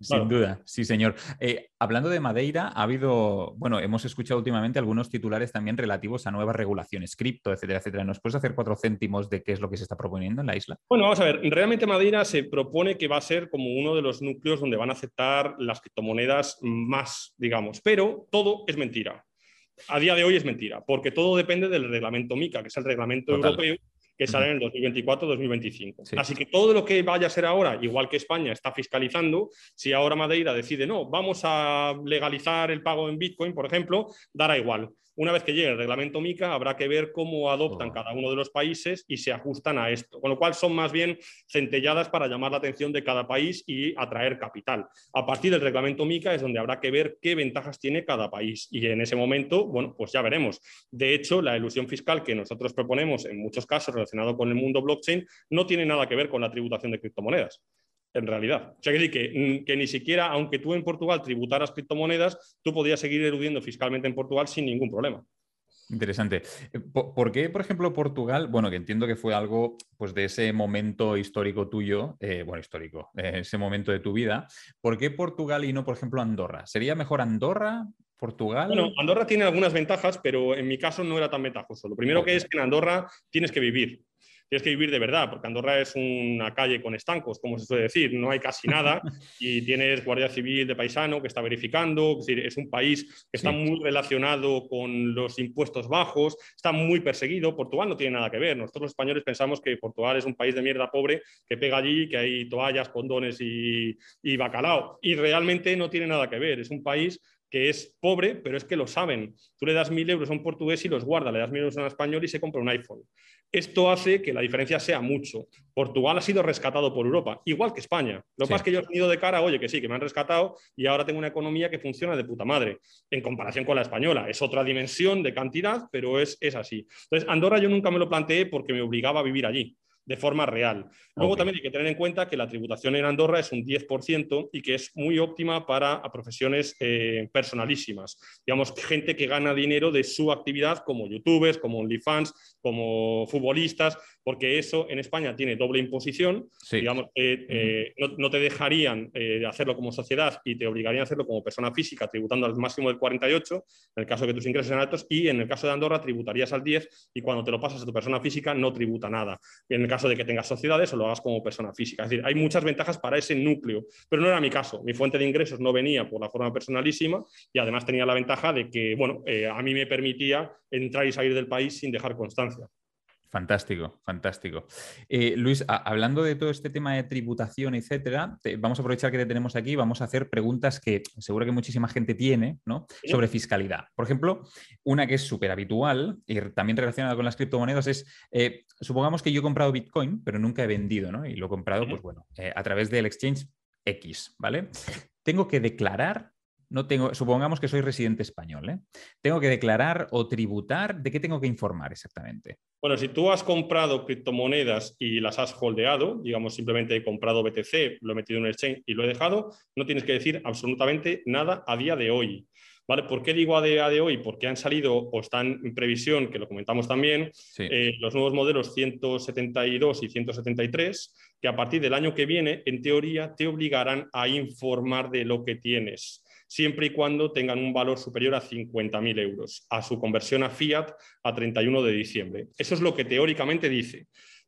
Sin duda, sí, señor. Eh, hablando de Madeira, ha habido, bueno, hemos escuchado últimamente algunos titulares también relativos a nuevas regulaciones, cripto, etcétera, etcétera. ¿Nos puedes hacer cuatro céntimos de qué es lo que se está proponiendo en la isla? Bueno, vamos a ver, realmente Madeira se propone que va a ser como uno de los núcleos donde van a aceptar las criptomonedas más, digamos, pero todo es mentira. A día de hoy es mentira, porque todo depende del reglamento MICA, que es el reglamento europeo que sale en el 2024-2025. Así que todo lo que vaya a ser ahora, igual que España está fiscalizando, si ahora Madeira decide, no, vamos a legalizar el pago en Bitcoin, por ejemplo, dará igual. Una vez que llegue el reglamento MICA, habrá que ver cómo adoptan oh. cada uno de los países y se ajustan a esto. Con lo cual son más bien centelladas para llamar la atención de cada país y atraer capital. A partir del reglamento MICA es donde habrá que ver qué ventajas tiene cada país. Y en ese momento, bueno, pues ya veremos. De hecho, la ilusión fiscal que nosotros proponemos en muchos casos relacionado con el mundo blockchain no tiene nada que ver con la tributación de criptomonedas en realidad. O sea, que, que, que ni siquiera, aunque tú en Portugal tributaras criptomonedas, tú podías seguir eludiendo fiscalmente en Portugal sin ningún problema. Interesante. Eh, ¿Por qué, por ejemplo, Portugal? Bueno, que entiendo que fue algo pues, de ese momento histórico tuyo, eh, bueno, histórico, eh, ese momento de tu vida. ¿Por qué Portugal y no, por ejemplo, Andorra? ¿Sería mejor Andorra, Portugal? Bueno, Andorra tiene algunas ventajas, pero en mi caso no era tan ventajoso. Lo primero que es que en Andorra tienes que vivir. Tienes que vivir de verdad, porque Andorra es una calle con estancos, como se suele decir, no hay casi nada. Y tienes Guardia Civil de paisano que está verificando, es, decir, es un país que está muy relacionado con los impuestos bajos, está muy perseguido, Portugal no tiene nada que ver, nosotros los españoles pensamos que Portugal es un país de mierda pobre que pega allí, que hay toallas, condones y, y bacalao, y realmente no tiene nada que ver, es un país que es pobre, pero es que lo saben. Tú le das mil euros a un portugués y los guarda, le das mil euros a un español y se compra un iPhone. Esto hace que la diferencia sea mucho. Portugal ha sido rescatado por Europa, igual que España. Lo que pasa es que yo he tenido de cara, oye, que sí, que me han rescatado y ahora tengo una economía que funciona de puta madre, en comparación con la española. Es otra dimensión de cantidad, pero es, es así. Entonces, Andorra yo nunca me lo planteé porque me obligaba a vivir allí de forma real. Luego también hay que tener en cuenta que la tributación en Andorra es un 10% y que es muy óptima para profesiones eh, personalísimas. Digamos, gente que gana dinero de su actividad como youtubers, como OnlyFans, como futbolistas, porque eso en España tiene doble imposición, digamos, eh, no, te dejarían eh, hacerlo como sociedad y te obligarían a hacerlo como persona física, tributando al máximo del 48, en el caso de que tus ingresos sean altos, y en el caso de Andorra tributarías al 10 y cuando te lo pasas a tu persona física no tributa nada. En el caso de que tengas sociedades o lo hagas como persona física. Es decir, hay muchas ventajas para ese núcleo, pero no era mi caso. Mi fuente de ingresos no venía por la forma personalísima y además tenía la ventaja de que, bueno, eh, a mí me permitía entrar y salir del país sin dejar constancia. Fantástico, fantástico. Eh, Luis, hablando de todo este tema de tributación, etcétera, vamos a aprovechar que te tenemos aquí, vamos a hacer preguntas que seguro que muchísima gente tiene, ¿no? Sobre fiscalidad. Por ejemplo, una que es súper habitual y también relacionada con las criptomonedas es, eh, supongamos que yo he comprado Bitcoin, pero nunca he vendido, ¿no? Y lo he comprado, pues bueno, eh, a través del exchange X, ¿vale? Tengo que declarar no tengo, supongamos que soy residente español, ¿eh? ¿Tengo que declarar o tributar? ¿De qué tengo que informar exactamente? Bueno, si tú has comprado criptomonedas y las has holdeado, digamos simplemente he comprado BTC, lo he metido en el exchange y lo he dejado, no tienes que decir absolutamente nada a día de hoy. ¿Vale? ¿Por qué digo a día de hoy? Porque han salido o están en previsión, que lo comentamos también, eh, los nuevos modelos 172 y 173, que a partir del año que viene, en teoría, te obligarán a informar de lo que tienes siempre y cuando tengan un valor superior a 50.000 euros, a su conversión a fiat a 31 de diciembre. Eso es lo que teóricamente dice.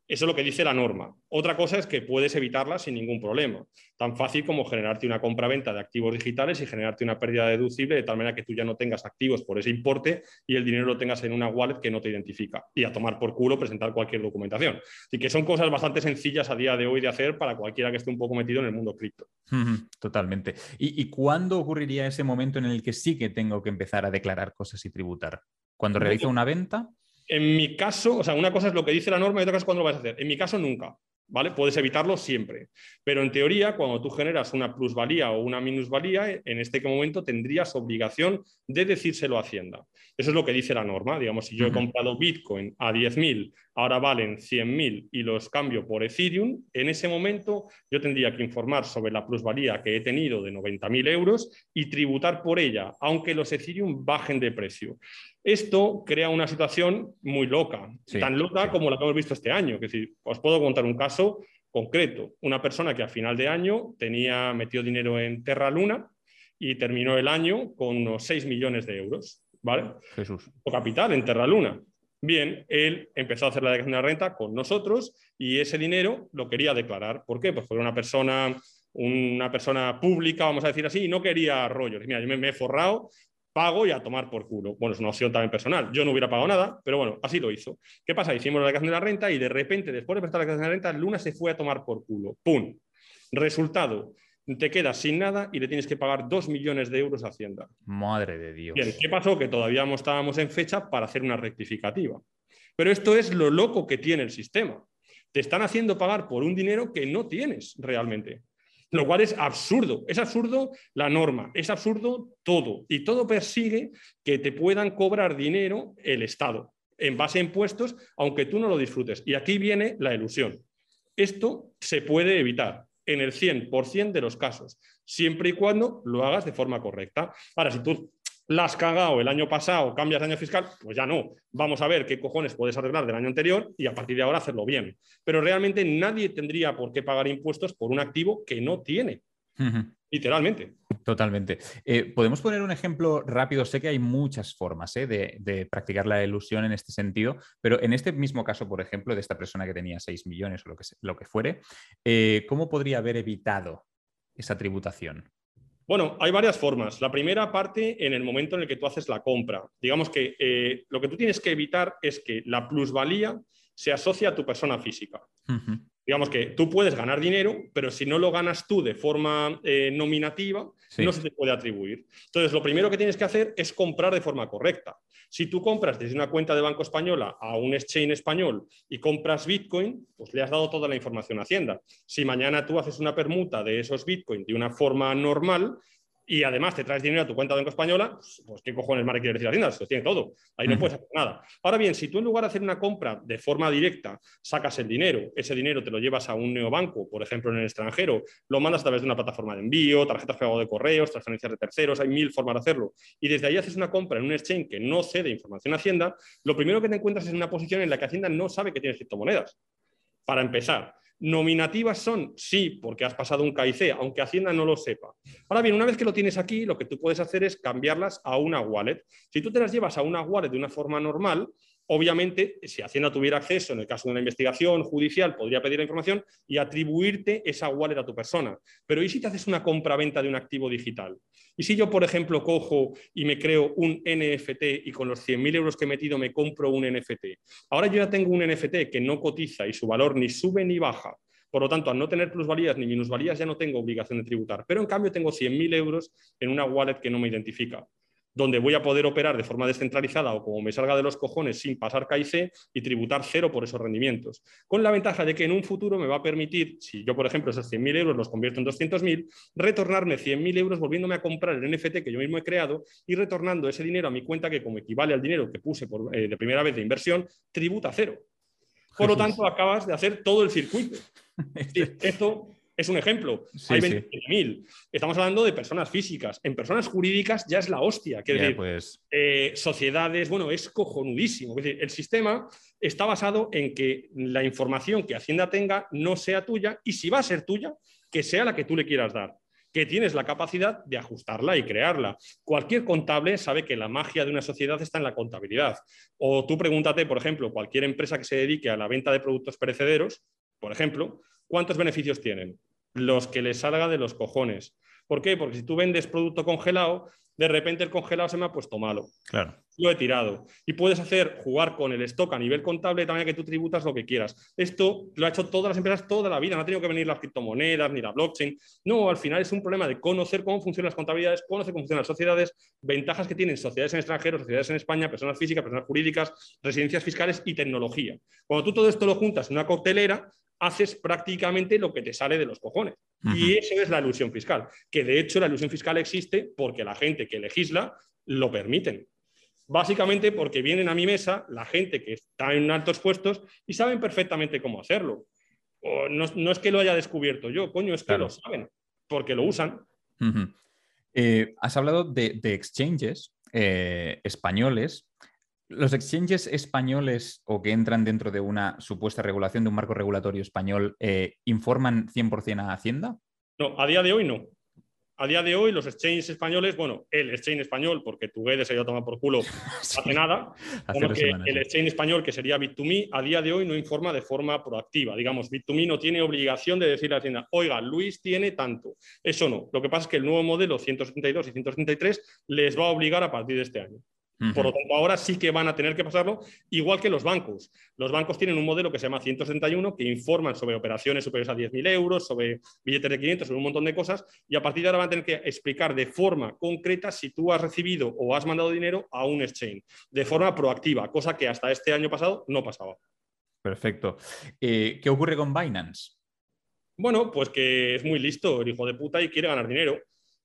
Eso es lo que dice la norma. Otra cosa es que puedes evitarla sin ningún problema. Tan fácil como generarte una compra-venta de activos digitales y generarte una pérdida deducible de tal manera que tú ya no tengas activos por ese importe y el dinero lo tengas en una wallet que no te identifica. Y a tomar por culo presentar cualquier documentación. Así que son cosas bastante sencillas a día de hoy de hacer para cualquiera que esté un poco metido en el mundo cripto. Totalmente. ¿Y, ¿Y cuándo ocurriría ese momento en el que sí que tengo que empezar a declarar cosas y tributar? ¿Cuando realizo una venta? En mi caso, o sea, una cosa es lo que dice la norma y otra cosa es cuándo lo vas a hacer. En mi caso, nunca. ¿Vale? Puedes evitarlo siempre. Pero en teoría, cuando tú generas una plusvalía o una minusvalía, en este momento tendrías obligación de decírselo a Hacienda. Eso es lo que dice la norma. Digamos, si yo he comprado Bitcoin a 10.000, ahora valen 100.000 y los cambio por Ethereum, en ese momento yo tendría que informar sobre la plusvalía que he tenido de 90.000 euros y tributar por ella, aunque los Ethereum bajen de precio. Esto crea una situación muy loca, tan loca como la que hemos visto este año. Es decir, os puedo contar un caso concreto. Una persona que a final de año tenía metido dinero en Terra Luna y terminó el año con unos 6 millones de euros. ¿Vale? Jesús. O capital en Terra Luna. Bien, él empezó a hacer la declaración de renta con nosotros y ese dinero lo quería declarar. ¿Por qué? Pues fue una persona, una persona pública, vamos a decir así, y no quería rollos. Mira, yo me he forrado, pago y a tomar por culo. Bueno, es una opción también personal. Yo no hubiera pagado nada, pero bueno, así lo hizo. ¿Qué pasa? Hicimos la declaración de la renta y de repente, después de prestar la declaración de la renta, Luna se fue a tomar por culo. ¡Pum! Resultado, te quedas sin nada y le tienes que pagar dos millones de euros a Hacienda. Madre de Dios. Bien, ¿qué pasó? Que todavía no estábamos en fecha para hacer una rectificativa. Pero esto es lo loco que tiene el sistema. Te están haciendo pagar por un dinero que no tienes realmente lo cual es absurdo. Es absurdo la norma, es absurdo todo. Y todo persigue que te puedan cobrar dinero el Estado en base a impuestos, aunque tú no lo disfrutes. Y aquí viene la ilusión. Esto se puede evitar en el 100% de los casos, siempre y cuando lo hagas de forma correcta. Ahora, si tú la has cagado el año pasado, cambias de año fiscal, pues ya no. Vamos a ver qué cojones puedes arreglar del año anterior y a partir de ahora hacerlo bien. Pero realmente nadie tendría por qué pagar impuestos por un activo que no tiene. Literalmente. Totalmente. Eh, Podemos poner un ejemplo rápido. Sé que hay muchas formas eh, de, practicar la ilusión en este sentido, pero en este mismo caso, por ejemplo, de esta persona que tenía 6 millones o lo que, lo que fuere, eh, ¿cómo podría haber evitado esa tributación? Bueno, hay varias formas. La primera parte en el momento en el que tú haces la compra. Digamos que lo que tú tienes que evitar es que la plusvalía se asocie a tu persona física. Digamos que tú puedes ganar dinero, pero si no lo ganas tú de forma eh, no se te puede atribuir. Entonces, lo primero que tienes que hacer es comprar de forma correcta. Si tú compras desde una cuenta de Banco Española a un exchange español y compras Bitcoin, pues le has dado toda la información a Hacienda. Si mañana tú haces una permuta de esos Bitcoin de una forma normal, y además te traes dinero a tu cuenta de Banco Española, pues, pues qué cojones más quiere decir Hacienda, se lo tiene todo. Ahí no puedes hacer nada. Ahora bien, si tú en lugar de hacer una compra de forma directa, sacas el dinero, ese dinero te lo llevas a un neobanco, por ejemplo, en el extranjero, lo mandas a través de una plataforma de envío, tarjetas pago de correos, transferencias de terceros, hay mil formas de hacerlo. Y desde ahí haces una compra en un exchange que no cede información a Hacienda, lo primero que te encuentras es una posición en la que Hacienda no sabe que tienes criptomonedas. Para empezar. ¿Nominativas son? Sí, porque has pasado un KIC, aunque Hacienda no lo sepa. Ahora bien, una vez que lo tienes aquí, lo que tú puedes hacer es cambiarlas a una wallet. Si tú te las llevas a una wallet de una forma normal, obviamente, si Hacienda tuviera acceso, en el caso de una investigación judicial, podría pedir la información y atribuirte esa wallet a tu persona. Pero ¿y si te haces una compra-venta de un activo digital? ¿Y si yo, por ejemplo, cojo y me creo un NFT y con los 100.000 euros que he metido me compro un NFT? Ahora yo ya tengo un NFT que no cotiza y su valor ni sube ni baja. Por lo tanto, al no tener plusvalías ni minusvalías, ya no tengo obligación de tributar. Pero en cambio tengo 100.000 euros en una wallet que no me identifica donde voy a poder operar de forma descentralizada o como me salga de los cojones sin pasar KIC y tributar cero por esos rendimientos. Con la ventaja de que en un futuro me va a permitir, si yo, por ejemplo, esos 100.000 euros los convierto en 200.000, retornarme 100.000 euros volviéndome a comprar el NFT que yo mismo he creado y retornando ese dinero a mi cuenta que como equivale al dinero que puse por, eh, de primera vez de inversión, tributa cero. Por lo tanto, acabas de hacer todo el circuito. Esto es un ejemplo. Hay 20.000. Estamos hablando de personas físicas. En personas jurídicas ya es la hostia. pues... Eh, sociedades, bueno, es cojonudísimo. Es decir, el sistema está basado en que la información que Hacienda tenga no sea tuya y si va a ser tuya, que sea la que tú le quieras dar que tienes la capacidad de ajustarla y crearla. Cualquier contable sabe que la magia de una sociedad está en la contabilidad. O tú pregúntate, por ejemplo, cualquier empresa que se dedique a la venta de productos perecederos, por ejemplo, ¿cuántos beneficios tienen? Los que les salga de los cojones. ¿Por qué? Porque si tú vendes producto congelado, de repente el congelado se me ha puesto malo. Claro. Lo he tirado. Y puedes hacer jugar con el stock a nivel contable también que tú tributas lo que quieras. Esto lo ha hecho todas las empresas toda la vida. No ha tenido que venir las criptomonedas ni la blockchain. No, al final es un problema de conocer cómo funcionan las contabilidades, conocer cómo funcionan las sociedades, ventajas que tienen sociedades en extranjero, sociedades en España, personas físicas, personas jurídicas, residencias fiscales y tecnología. Cuando tú todo esto lo juntas en una coctelera, haces prácticamente lo que te sale de los cojones. Y eso es la ilusión fiscal, que de hecho la ilusión fiscal existe porque la gente que legisla lo permiten. Básicamente porque vienen a mi mesa la gente que está en altos puestos y saben perfectamente cómo hacerlo. no, es que lo haya descubierto yo, coño, es que lo saben, porque lo usan. Eh, has hablado de, exchanges eh, españoles ¿Los exchanges españoles o que entran dentro de una supuesta regulación de un marco regulatorio español eh, informan 100% a Hacienda? No, a día de hoy no. A día de hoy los exchanges españoles, bueno, el exchange español, porque tu se ha ido a tomar por culo hace nada, como que el exchange español, que sería Bit2Me, a día de hoy no informa de forma proactiva. Digamos, Bit2Me no tiene obligación de decirle a Hacienda, oiga, Luis tiene tanto. Eso no. Lo que pasa es que el nuevo modelo 172 y 173 les va a obligar a partir de este año. Por lo tanto, ahora sí que van a tener que pasarlo, igual que los bancos. Los bancos tienen un modelo que se llama 161 que informan sobre operaciones superiores a 10.000 euros, sobre billetes de 500, sobre un montón de cosas, y a partir de ahora van a tener que explicar de forma concreta si tú has recibido o has mandado dinero a un exchange, de forma proactiva, cosa que hasta este año pasado no pasaba. Perfecto. Eh, ¿Qué ocurre con Binance? Bueno, pues que es muy listo el hijo de puta y quiere ganar dinero.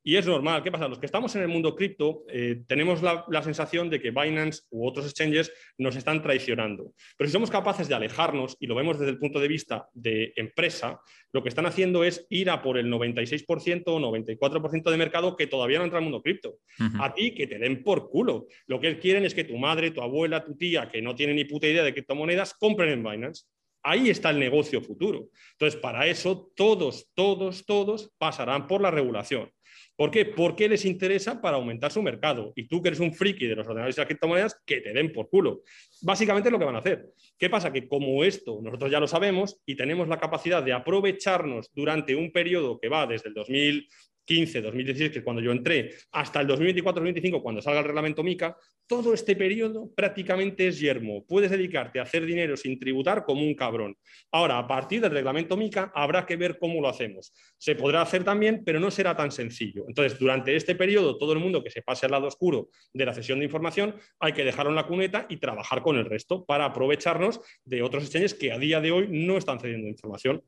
Y es normal. ¿Qué pasa? Los que estamos en el mundo cripto eh, tenemos la, sensación de que Binance u otros exchanges nos están traicionando. Pero si somos capaces de alejarnos y lo vemos desde el punto de vista de empresa, lo que están haciendo es ir a por el 96% o 94% de mercado que todavía no entra en el mundo cripto. A ti que te den por culo. Lo que quieren es que tu madre, tu abuela, tu tía, que no tiene ni puta idea de criptomonedas, compren en Binance. Ahí está el negocio futuro. Entonces, para eso, todos, todos, todos pasarán por la regulación. ¿Por qué? Porque les interesa para aumentar su mercado. Y tú que eres un friki de los ordenadores y las criptomonedas, que te den por culo. Básicamente es lo que van a hacer. ¿Qué pasa? Que como esto nosotros ya lo sabemos y tenemos la capacidad de aprovecharnos durante un periodo que va desde el 2000 15, 2016, que es cuando yo entré, hasta el 2024-2025, cuando salga el reglamento MICA, todo este periodo prácticamente es yermo. Puedes dedicarte a hacer dinero sin tributar como un cabrón. Ahora, a partir del reglamento MICA, habrá que ver cómo lo hacemos. Se podrá hacer también, pero no será tan sencillo. Entonces, durante este periodo, todo el mundo que se pase al lado oscuro de la cesión de información, hay que dejarlo en la cuneta y trabajar con el resto para aprovecharnos de otros exchanges que a día de hoy no están cediendo información.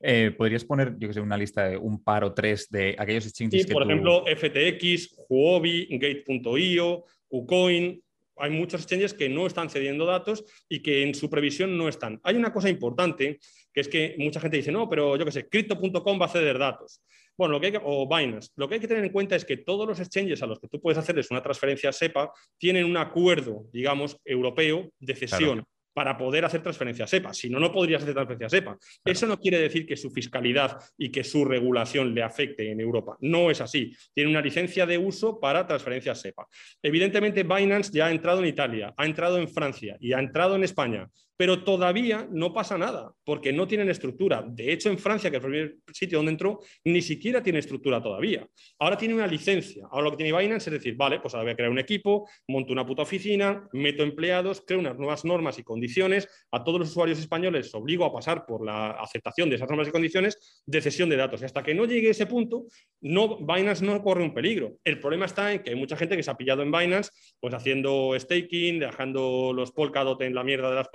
Eh, ¿Podrías poner, yo que sé, una lista de un par o tres de aquellos exchanges sí, por ejemplo, FTX, Huobi, Gate.io, KuCoin. Hay muchos exchanges que no están cediendo datos y que en su previsión no están. Hay una cosa importante, que es que mucha gente dice, no, pero yo que sé, Crypto.com va a ceder datos. Bueno, lo que hay que, o Binance. Lo que hay que tener en cuenta es que todos los exchanges a los que tú puedes hacerles una transferencia SEPA tienen un acuerdo, digamos, europeo de cesión. Para poder hacer transferencias SEPA. Si no, no podrías hacer transferencias SEPA. Eso no quiere decir que su fiscalidad y que su regulación le afecte en Europa. No es así. Tiene una licencia de uso para transferencias SEPA. Evidentemente, Binance ya ha entrado en Italia, ha entrado en Francia y ha entrado en España pero todavía no pasa nada, porque no tienen estructura. De hecho, en Francia, que es el primer sitio donde entró, ni siquiera tiene estructura todavía. Ahora tiene una licencia. Ahora lo que tiene Binance es decir, vale, pues ahora voy a crear un equipo, monto una puta oficina, meto empleados, creo unas nuevas normas y condiciones. A todos los usuarios españoles obligo a pasar por la aceptación de esas normas y condiciones de cesión de datos. Y hasta que no llegue ese punto, no, Binance no corre un peligro. El problema está en que hay mucha gente que se ha pillado en Binance, pues haciendo staking, dejando los Polkadot en la mierda de las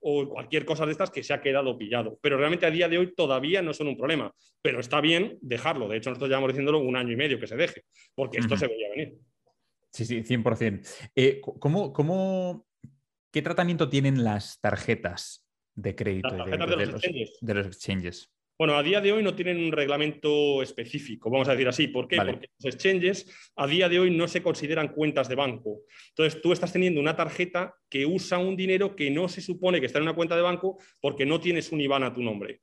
o cualquier cosa de estas que se ha quedado pillado. Pero realmente a día de hoy todavía no son un problema. Pero está bien dejarlo. De hecho, nosotros llevamos diciéndolo un año y medio que se deje, porque esto se veía venir. Sí, sí, 100%. Eh, ¿cómo, cómo, qué tratamiento tienen las tarjetas de crédito de, los, de los exchanges? Bueno, a día de hoy no tienen un reglamento específico, vamos a decir así. ¿Por qué? Porque los exchanges a día de hoy no se consideran cuentas de banco. Entonces, tú estás teniendo una tarjeta que usa un dinero que no se supone que está en una cuenta de banco porque no tienes un IBAN a tu nombre.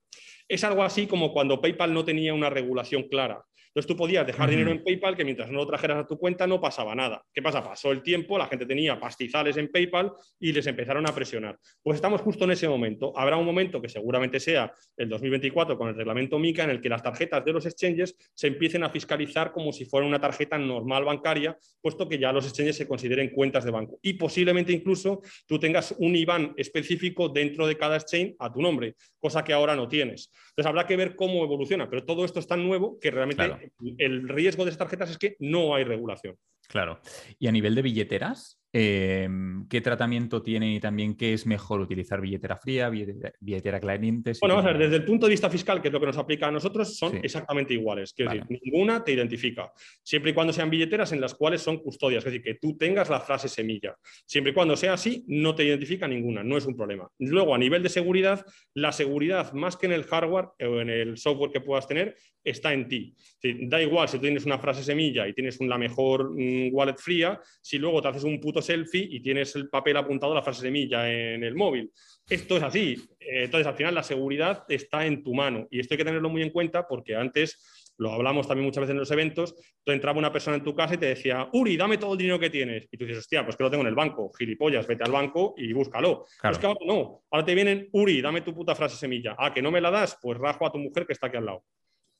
Es algo así como cuando PayPal no tenía una regulación clara. Entonces tú podías dejar dinero en PayPal que mientras no lo trajeras a tu cuenta no pasaba nada. ¿Qué pasa? Pasó el tiempo, la gente tenía pastizales en PayPal y les empezaron a presionar. Pues estamos justo en ese momento. Habrá un momento que seguramente sea el 2024 con el reglamento MICA en el que las tarjetas de los exchanges se empiecen a fiscalizar como si fuera una tarjeta normal bancaria, puesto que ya los exchanges se consideren cuentas de banco. Y posiblemente incluso tú tengas un IBAN específico dentro de cada exchange a tu nombre, cosa que ahora no tienes. Entonces habrá que ver cómo evoluciona, pero todo esto es tan nuevo que realmente el riesgo de estas tarjetas es que no hay regulación. Claro. Y a nivel de billeteras, Em, ¿Qué tratamiento tiene y también qué es mejor utilizar billetera fría, billetera, caliente? bueno, vamos a ver, desde el punto de vista fiscal, que es lo que nos aplica a nosotros, son exactamente iguales. Quiero decir, ninguna te identifica. Siempre y cuando sean billeteras en las cuales son custodias, es decir, que tú tengas la frase semilla. Siempre y cuando sea así, no te identifica ninguna, no es un problema. Luego, a nivel de seguridad, la seguridad más que en el hardware o en el software que puedas tener, está en ti. da igual si tú tienes una frase semilla y tienes la mejor mm, wallet fría, si luego te haces un puto selfie y tienes el papel apuntado a la frase semilla en el móvil. Esto es así. Entonces, al final, la seguridad está en tu mano y esto hay que tenerlo muy en cuenta porque antes lo hablamos también muchas veces en los eventos, tú entraba una persona en tu casa y te decía, Uri, dame todo el dinero que tienes. Y tú dices, hostia, pues que lo tengo en el banco, gilipollas, vete al banco y búscalo. Claro. que ahora no, ahora te vienen, Uri, dame tu puta frase semilla. Ah, que no me la das, pues rajo a tu mujer que está aquí al lado.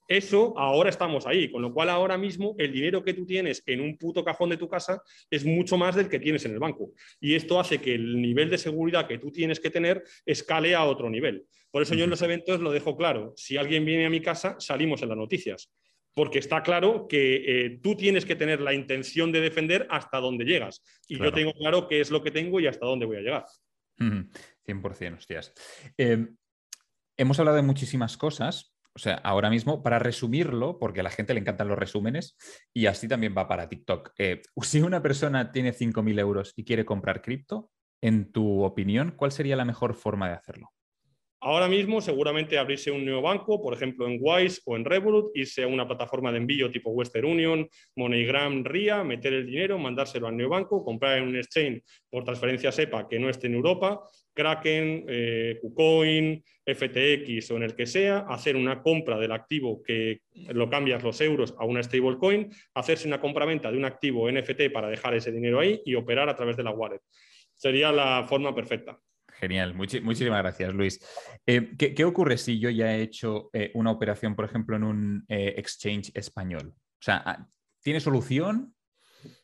Eso ahora estamos ahí, con lo cual ahora mismo el dinero que tú tienes en un puto cajón de tu casa es mucho más del que tienes en el banco. Y esto hace que el nivel de seguridad que tú tienes que tener escale a otro nivel. Por eso yo en los eventos lo dejo claro. Si alguien viene a mi casa, salimos en las noticias. Porque está claro que eh, tú tienes que tener la intención de defender hasta dónde llegas. Y yo tengo claro qué es lo que tengo y hasta dónde voy a llegar. 100%, hostias. Eh, hemos hablado de muchísimas cosas, o sea, ahora mismo, para resumirlo, porque a la gente le encantan los resúmenes, y así también va para TikTok. Eh, si una persona tiene 5.000 euros y quiere comprar cripto, en tu opinión, ¿cuál sería la mejor forma de hacerlo? Ahora mismo, seguramente abrirse un nuevo banco, por ejemplo en Wise o en Revolut, irse a una plataforma de envío tipo Western Union, MoneyGram, RIA, meter el dinero, mandárselo al nuevo banco, comprar en un exchange por transferencia SEPA que no esté en Europa, Kraken, eh, KuCoin, FTX o en el que sea, hacer una compra del activo que lo cambias los euros a una stablecoin, hacerse una compra-venta de un activo NFT para dejar ese dinero ahí y operar a través de la wallet. Sería la forma perfecta. Genial, muchísimas gracias, Luis. Eh, ¿qué, ocurre si yo ya he hecho eh, una operación, por ejemplo, en un eh, exchange español? O sea, ah, ¿tiene solución?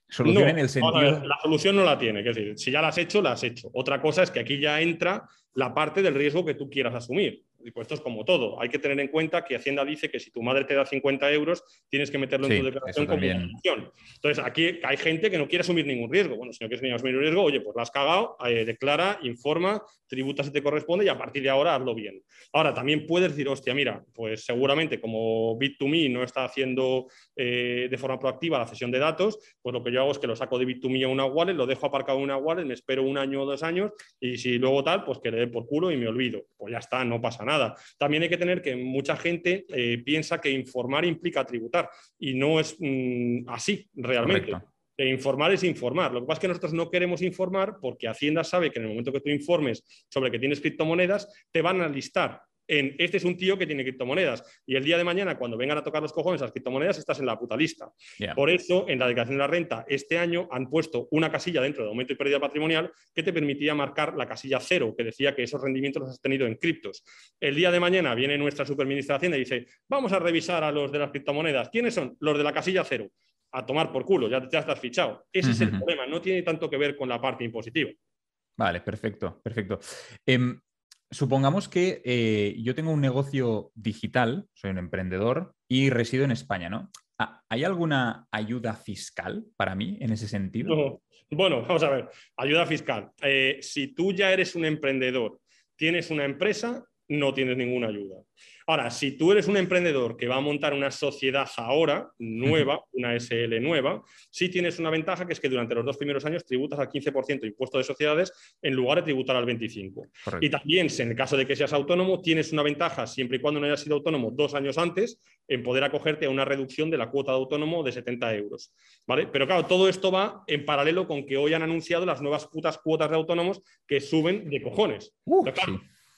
¿Solución en el sentido? la solución no la tiene, es decir, si ya la has hecho, la has hecho. Otra cosa es que aquí ya entra la parte del riesgo que tú quieras asumir. Y pues esto es como todo. Hay que tener en cuenta que Hacienda dice que si tu madre te da 50 euros, tienes que meterlo en tu declaración como solución. Entonces, aquí hay gente que no quiere asumir ningún riesgo. Bueno, si no quieres asumir un riesgo, oye, pues la has cagado, eh, declara, informa, tributa si te corresponde y a partir de ahora hazlo bien. Ahora, también puedes decir, hostia, mira, pues seguramente como Bit2Me no está haciendo eh, de forma proactiva la cesión de datos, pues lo que yo hago es que lo saco de Bit2Me a una wallet, lo dejo aparcado en una wallet, me espero un año o dos años y si luego tal, pues que le dé por culo y me olvido. Pues ya está, no pasa nada. También hay que tener que mucha gente eh, piensa que informar implica tributar y no es mm, así realmente. informar es informar. Lo que pasa es que nosotros no queremos informar porque Hacienda sabe que en el momento que tú informes sobre que tienes criptomonedas, te van a listar en este es un tío que tiene criptomonedas y el día de mañana cuando vengan a tocar los cojones las criptomonedas estás en la puta lista. Por eso en la declaración de la renta este año han puesto una casilla dentro de aumento y pérdida patrimonial que te permitía marcar la casilla cero, que decía que esos rendimientos los has tenido en criptos. El día de mañana viene nuestra superministra de Hacienda y dice, vamos a revisar a los de las criptomonedas. ¿Quiénes son? Los de la casilla cero. A tomar por culo, ya, ya estás fichado. Ese es el problema, no tiene tanto que ver con la parte impositiva. Vale, perfecto, perfecto. Em, supongamos que eh, yo tengo un negocio digital, soy un emprendedor y resido en España, ¿no? Ah, ¿Hay alguna ayuda fiscal para mí en ese sentido? Bueno, vamos a ver, ayuda fiscal. Eh, si tú ya eres un emprendedor, tienes una empresa, no tienes ninguna ayuda. Ahora, si tú eres un emprendedor que va a montar una sociedad ahora, nueva, una SL nueva, sí tienes una ventaja que es que durante los dos primeros años tributas al 15% de impuesto de sociedades en lugar de tributar al 25%. Y también, en el caso de que seas autónomo, tienes una ventaja siempre y cuando no hayas sido autónomo dos años antes en poder acogerte a una reducción de la cuota de autónomo de 70 euros. ¿vale? Pero claro, todo esto va en paralelo con que hoy han anunciado las nuevas putas cuotas de autónomos que suben de cojones.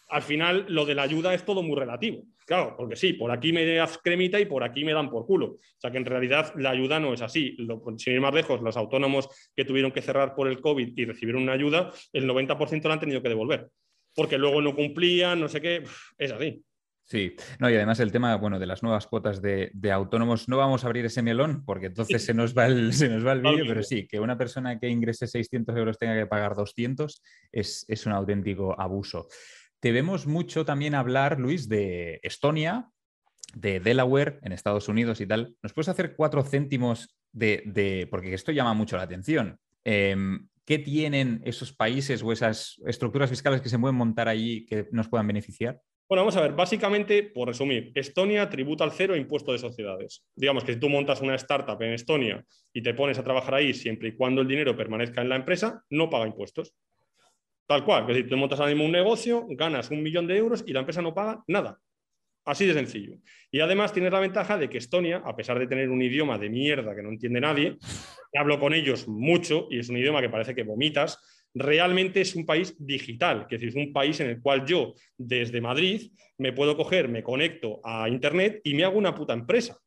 Al final, lo de la ayuda es todo muy relativo. Claro, porque sí, por aquí me das cremita y por aquí me dan por culo. O sea que en realidad la ayuda no es así. sin ir más lejos, los autónomos que tuvieron que cerrar por el COVID y recibieron una ayuda, el 90% la han tenido que devolver. Porque luego no cumplían, no sé qué, es así. Sí, no, y además el tema, bueno, de las nuevas cuotas de, autónomos, no vamos a abrir ese melón porque entonces se nos va el, se nos va el vídeo, pero sí, que una persona que ingrese 600 euros tenga que pagar 200 es, es un auténtico abuso. Te vemos mucho también hablar, Luis, de Estonia, de Delaware en Estados Unidos y tal. ¿Nos puedes hacer cuatro céntimos de, porque esto llama mucho la atención? Em, ¿Qué tienen esos países o esas estructuras fiscales que se pueden montar allí que nos puedan beneficiar? Bueno, vamos a ver, básicamente, por resumir, Estonia tributa al cero impuesto de sociedades. Digamos que si tú montas una startup en Estonia y te pones a trabajar ahí siempre y cuando el dinero permanezca en la empresa, no paga impuestos. Tal cual, que si tú montas ahora un negocio, ganas un millón de euros y la empresa no paga nada. Así de sencillo. Y además tienes la ventaja de que Estonia, a pesar de tener un idioma de mierda que no entiende nadie, hablo con ellos mucho y es un idioma que parece que vomitas, realmente es un país digital, que es un país en el cual yo desde Madrid me puedo coger, me conecto a Internet y me hago una puta empresa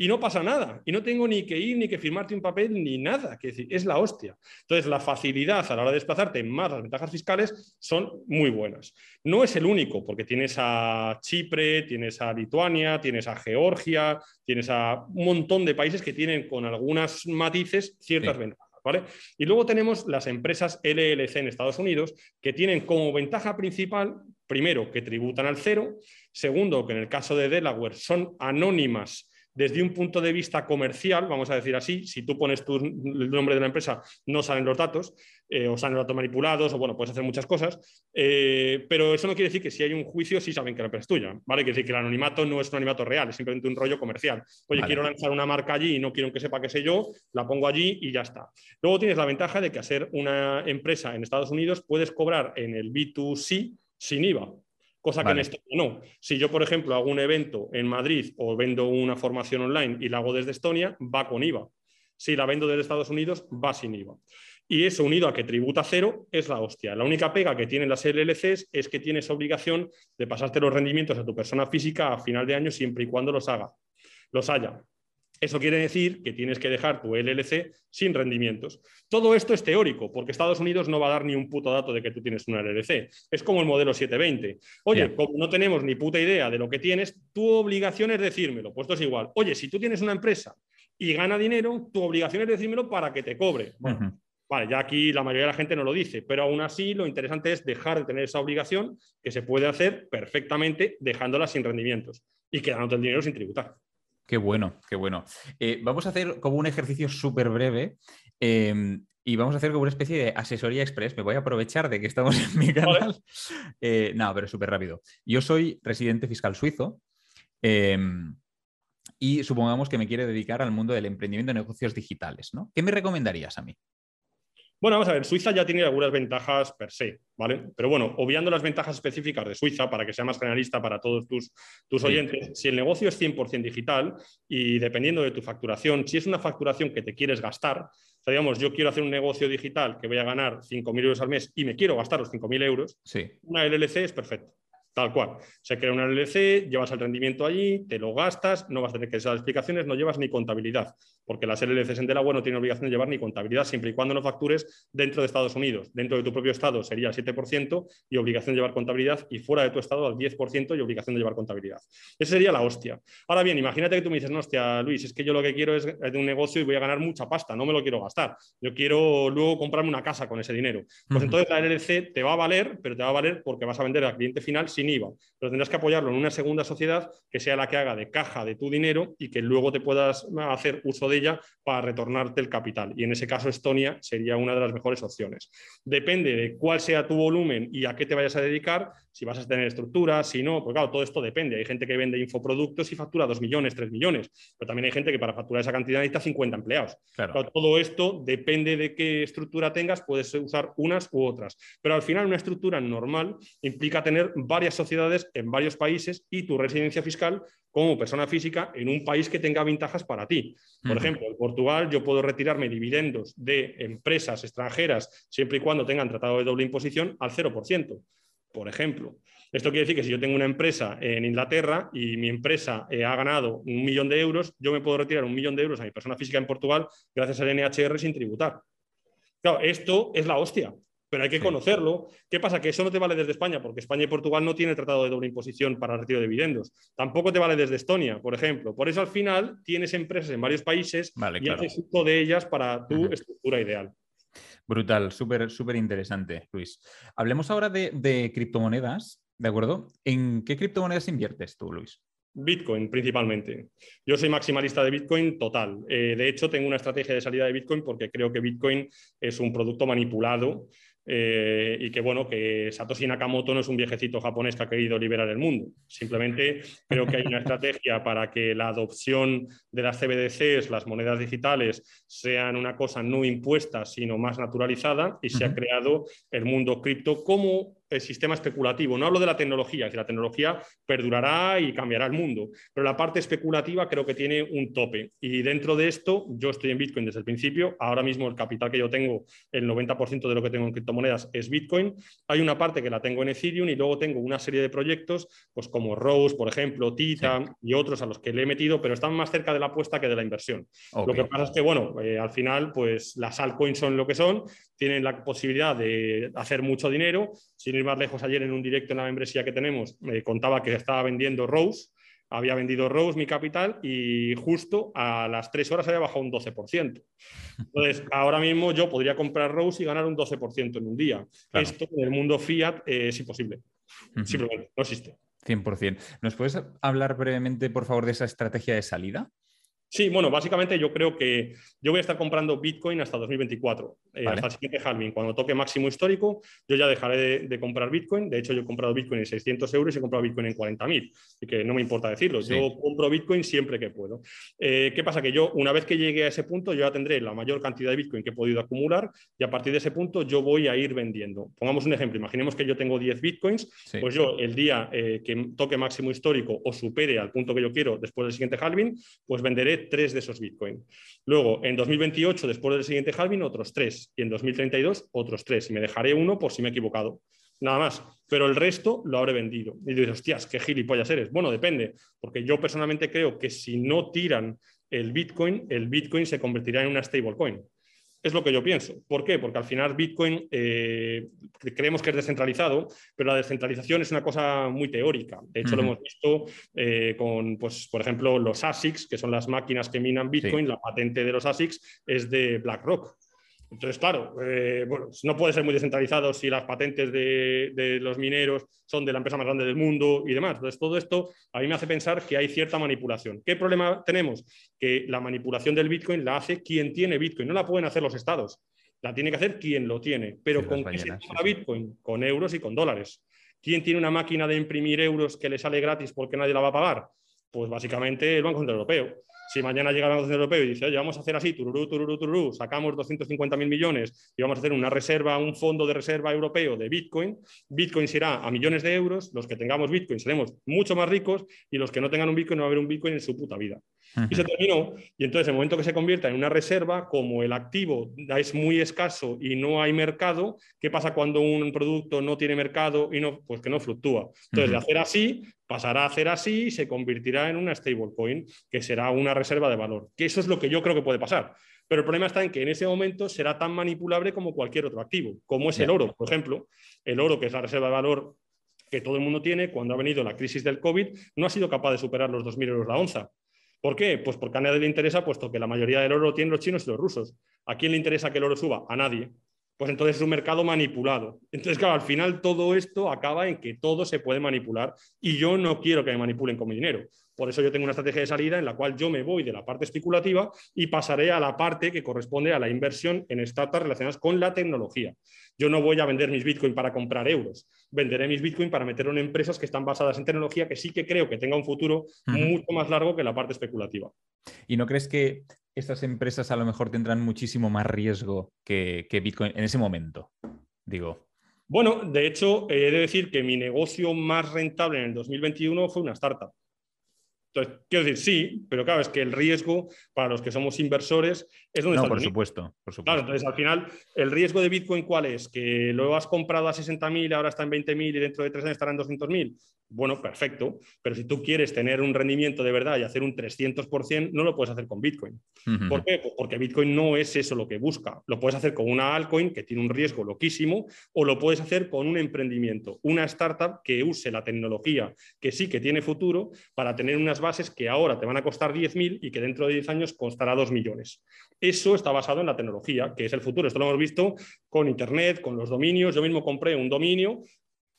y no pasa nada. Y no tengo ni que ir, ni que firmarte un papel, ni nada. Que decir, es la hostia. Entonces, la facilidad a la hora de desplazarte, más las ventajas fiscales, son muy buenas. No es el único, porque tienes a Chipre, tienes a Lituania, tienes a Georgia, tienes a un montón de países que tienen con algunas matices ciertas ventajas. ¿Vale? Y luego tenemos las empresas LLC en Estados Unidos que tienen como ventaja principal, primero, que tributan al cero, segundo, que en el caso de Delaware son anónimas desde un punto de vista comercial, vamos a decir así, si tú pones tu, el nombre de la empresa, no salen los datos, eh, o salen los datos manipulados, o bueno, puedes hacer muchas cosas, eh, pero eso no quiere decir que si hay un juicio, sí saben que la empresa es tuya, ¿vale? Quiere decir que el anonimato no es un anonimato real, es simplemente un rollo comercial. Oye, quiero lanzar una marca allí y no quiero que sepa que sé yo, la pongo allí y ya está. Luego tienes la ventaja de que hacer una empresa en Estados Unidos puedes cobrar en el B2C sin IVA. Cosa que en Estonia no. Si yo, por ejemplo, hago un evento en Madrid o vendo una formación online y la hago desde Estonia, va con IVA. Si la vendo desde Estados Unidos, va sin IVA. Y eso unido a que tributa cero es la hostia. La única pega que tienen las LLCs es que tienes obligación de pasarte los rendimientos a tu persona física a final de año siempre y cuando los haga, los haya. Eso quiere decir que tienes que dejar tu LLC sin rendimientos. Todo esto es teórico, porque Estados Unidos no va a dar ni un puto dato de que tú tienes una LLC. Es como el modelo 720. Oye, como no tenemos ni puta idea de lo que tienes, tu obligación es decírmelo. Pues esto es igual. Oye, si tú tienes una empresa y gana dinero, tu obligación es decírmelo para que te cobre. Vale, ya aquí la mayoría de la gente no lo dice, pero aún así lo interesante es dejar de tener esa obligación que se puede hacer perfectamente dejándola sin rendimientos y quedándote el dinero sin tributar. Qué bueno, qué bueno. Eh, vamos a hacer como un ejercicio súper breve em, y vamos a hacer como una especie de asesoría express. Me voy a aprovechar de que estamos en mi canal. Eh, no, pero súper rápido. Yo soy residente fiscal suizo em, y supongamos que me quiere dedicar al mundo del emprendimiento de negocios digitales. ¿no? ¿Qué me recomendarías a mí? Bueno, vamos a ver, Suiza ya tiene algunas ventajas per se, ¿vale? Pero bueno, obviando las ventajas específicas de Suiza, para que sea más generalista para todos tus, tus oyentes, si el negocio es 100% digital y dependiendo de tu facturación, si es una facturación que te quieres gastar, O sea, digamos, yo quiero hacer un negocio digital que voy a ganar 5.000 euros al mes y me quiero gastar los 5.000 euros, sí. una LLC es perfecto. Tal cual. Se crea una LLC, llevas el rendimiento allí, te lo gastas, no vas a tener que dar explicaciones, no llevas ni contabilidad, porque las LLCs en Delaware no tienen obligación de llevar ni contabilidad siempre y cuando no factures dentro de Estados Unidos. Dentro de tu propio estado sería el 7% y obligación de llevar contabilidad y fuera de tu estado al 10% y obligación de llevar contabilidad. Esa sería la hostia. Ahora bien, imagínate que tú me dices, no, hostia, Luis, es que yo lo que quiero es de un negocio y voy a ganar mucha pasta, no me lo quiero gastar. Yo quiero luego comprarme una casa con ese dinero. Pues entonces la LLC te va a valer, pero te va a valer porque vas a vender al cliente final sin IVA. Pero tendrás que apoyarlo en una segunda sociedad que sea la que haga de caja de tu dinero y que luego te puedas hacer uso de para retornarte el capital. Y en ese caso Estonia sería una de las mejores opciones. Depende de cuál sea tu volumen y a qué te vayas a dedicar, si vas a tener estructura, si no, pues claro, todo esto depende. Hay gente que vende infoproductos y factura 2 millones, 3 millones, pero también hay gente que para facturar esa cantidad necesita 50 empleados. Claro. todo esto depende de qué estructura tengas, puedes usar unas u otras. Pero al final una estructura normal implica tener varias sociedades en varios países y tu residencia fiscal como persona física en un país que tenga ventajas para ti. Por ejemplo, en Portugal yo puedo retirarme dividendos de empresas extranjeras siempre y cuando tengan tratado de doble imposición al 0%, por ejemplo. Esto quiere decir que si yo tengo una empresa en Inglaterra y mi empresa eh, ha ganado un millón de euros, yo me puedo retirar un millón de euros a mi persona física en Portugal gracias al NHR sin tributar. Claro, esto es la hostia pero hay que conocerlo. ¿Qué pasa? Que eso no te vale desde España, porque España y Portugal no tienen tratado de doble imposición para el retiro de dividendos. Tampoco te vale desde Estonia, por ejemplo. Por eso al final tienes empresas en varios países y haces uso de ellas para tu estructura ideal. Brutal, súper, súper interesante, Luis. Hablemos ahora de, criptomonedas, ¿de acuerdo? ¿En qué criptomonedas inviertes tú, Luis? Bitcoin principalmente. Yo soy maximalista de Bitcoin total. Eh, de hecho, tengo una estrategia de salida de Bitcoin porque creo que Bitcoin es un producto manipulado eh, y que bueno, que Satoshi Nakamoto no es un viejecito japonés que ha querido liberar el mundo. Simplemente creo que hay una estrategia para que la adopción de las CBDCs, las monedas digitales, sean una cosa no impuesta, sino más naturalizada y se ha creado el mundo cripto como el sistema especulativo. No hablo de la tecnología, que la tecnología perdurará y cambiará el mundo, pero la parte especulativa creo que tiene un tope. Y dentro de esto, yo estoy en Bitcoin desde el principio. Ahora mismo el capital que yo tengo, el 90% de lo que tengo en criptomonedas es Bitcoin. Hay una parte que la tengo en Ethereum y luego tengo una serie de proyectos, pues como Rose, por ejemplo, Tita y otros a los que le he metido, pero están más cerca de la apuesta que de la inversión. Lo que pasa es que, bueno, eh, al final, pues las altcoins son lo que son, tienen la posibilidad de hacer mucho dinero, sin ir más lejos, ayer en un directo en la membresía que tenemos, me contaba que estaba vendiendo Rose, había vendido Rose mi capital y justo a las tres horas había bajado un 12%. Entonces, ahora mismo yo podría comprar Rose y ganar un 12% en un día. Esto en el mundo fiat es imposible. Simplemente, no existe. 100%. ¿Nos puedes hablar brevemente, por favor, de esa estrategia de salida? Sí, bueno, básicamente yo creo que yo voy a estar comprando Bitcoin hasta 2024, eh, hasta el siguiente halving. Cuando toque máximo histórico, yo ya dejaré de, comprar Bitcoin. De hecho, yo he comprado Bitcoin en 600 euros y he comprado Bitcoin en 40.000. Así que no me importa decirlo. Yo compro Bitcoin siempre que puedo. Eh, ¿Qué pasa? Que yo, una vez que llegue a ese punto, yo ya tendré la mayor cantidad de Bitcoin que he podido acumular y a partir de ese punto yo voy a ir vendiendo. Pongamos un ejemplo. Imaginemos que yo tengo 10 Bitcoins. Pues yo, el día eh, que toque máximo histórico o supere al punto que yo quiero después del siguiente halving, pues venderé tres de esos Bitcoin. Luego, en 2028, después del siguiente halving, otros tres. Y en 2032, otros tres. Y me dejaré uno por si me he equivocado. Nada más. Pero el resto lo habré vendido. Y dices, hostias, qué gilipollas eres. Bueno, depende. Porque yo personalmente creo que si no tiran el Bitcoin, el Bitcoin se convertirá en una stablecoin. Es lo que yo pienso. ¿Por qué? Porque al final Bitcoin eh, creemos que es descentralizado, pero la descentralización es una cosa muy teórica. De hecho, lo hemos visto eh, con, pues, por ejemplo, los ASICs, que son las máquinas que minan Bitcoin. La patente de los ASICs es de BlackRock. Entonces, claro, eh, bueno, no puede ser muy descentralizado si las patentes de, los mineros son de la empresa más grande del mundo y demás. Entonces, todo esto a mí me hace pensar que hay cierta manipulación. ¿Qué problema tenemos? Que la manipulación del Bitcoin la hace quien tiene Bitcoin, no la pueden hacer los estados, la tiene que hacer quien lo tiene. Pero ¿con qué se compra Bitcoin? Con euros y con dólares. ¿Quién tiene una máquina de imprimir euros que le sale gratis porque nadie la va a pagar? Pues básicamente el Banco Central Europeo. Si mañana llega el Banco Central Europeo y dice, oye, vamos a hacer así, tururú, tururú, tururú, sacamos 250.000 millones y vamos a hacer una reserva, un fondo de reserva europeo de Bitcoin, Bitcoin se irá a millones de euros, los que tengamos Bitcoin seremos mucho más ricos y los que no tengan un Bitcoin no va a haber un Bitcoin en su puta vida. Y se terminó. Y entonces, en el momento que se convierta en una reserva, como el activo es muy escaso y no hay mercado, ¿qué pasa cuando un producto no tiene mercado y no, pues que no fluctúa? Entonces, de hacer así, pasará a hacer así y se convertirá en una stablecoin, que será una reserva de valor. Que eso es lo que yo creo que puede pasar. Pero el problema está en que en ese momento será tan manipulable como cualquier otro activo, como es el oro, por ejemplo. El oro, que es la reserva de valor que todo el mundo tiene, cuando ha venido la crisis del COVID, no ha sido capaz de superar los 2.000 euros la onza. ¿Por qué? Pues porque a nadie le interesa, puesto que la mayoría del oro lo tienen los chinos y los rusos. ¿A quién le interesa que el oro suba? A nadie. Pues entonces es un mercado manipulado. Entonces, claro, al final todo esto acaba en que todo se puede manipular y yo no quiero que me manipulen con mi dinero. Por eso yo tengo una estrategia de salida en la cual yo me voy de la parte especulativa y pasaré a la parte que corresponde a la inversión en startups relacionadas con la tecnología. Yo no voy a vender mis Bitcoin para comprar euros. Venderé mis Bitcoin para meterlo en empresas que están basadas en tecnología que sí que creo que tenga un futuro mucho más largo que la parte especulativa. ¿Y no crees que estas empresas a lo mejor tendrán muchísimo más riesgo que, que Bitcoin en ese momento? Digo. Bueno, de hecho, he de decir que mi negocio más rentable en el 2021 fue una startup. Entonces, quiero decir, sí, pero claro, es que el riesgo para los que somos inversores es donde no, está por supuesto, por supuesto. Claro, entonces al final, el riesgo de Bitcoin, ¿cuál es? ¿Que lo has comprado a 60.000, ahora está en 20.000 y dentro de tres años estará en 200.000? Bueno, perfecto, pero si tú quieres tener un rendimiento de verdad y hacer un 300%, no lo puedes hacer con Bitcoin. ¿Por qué? Pues porque Bitcoin no es eso lo que busca. Lo puedes hacer con una altcoin que tiene un riesgo loquísimo o lo puedes hacer con un emprendimiento, una startup que use la tecnología que sí que tiene futuro para tener unas bases que ahora te van a costar 10.000 y que dentro de 10 años costará 2 millones. Eso está basado en la tecnología, que es el futuro. Esto lo hemos visto con Internet, con los dominios. Yo mismo compré un dominio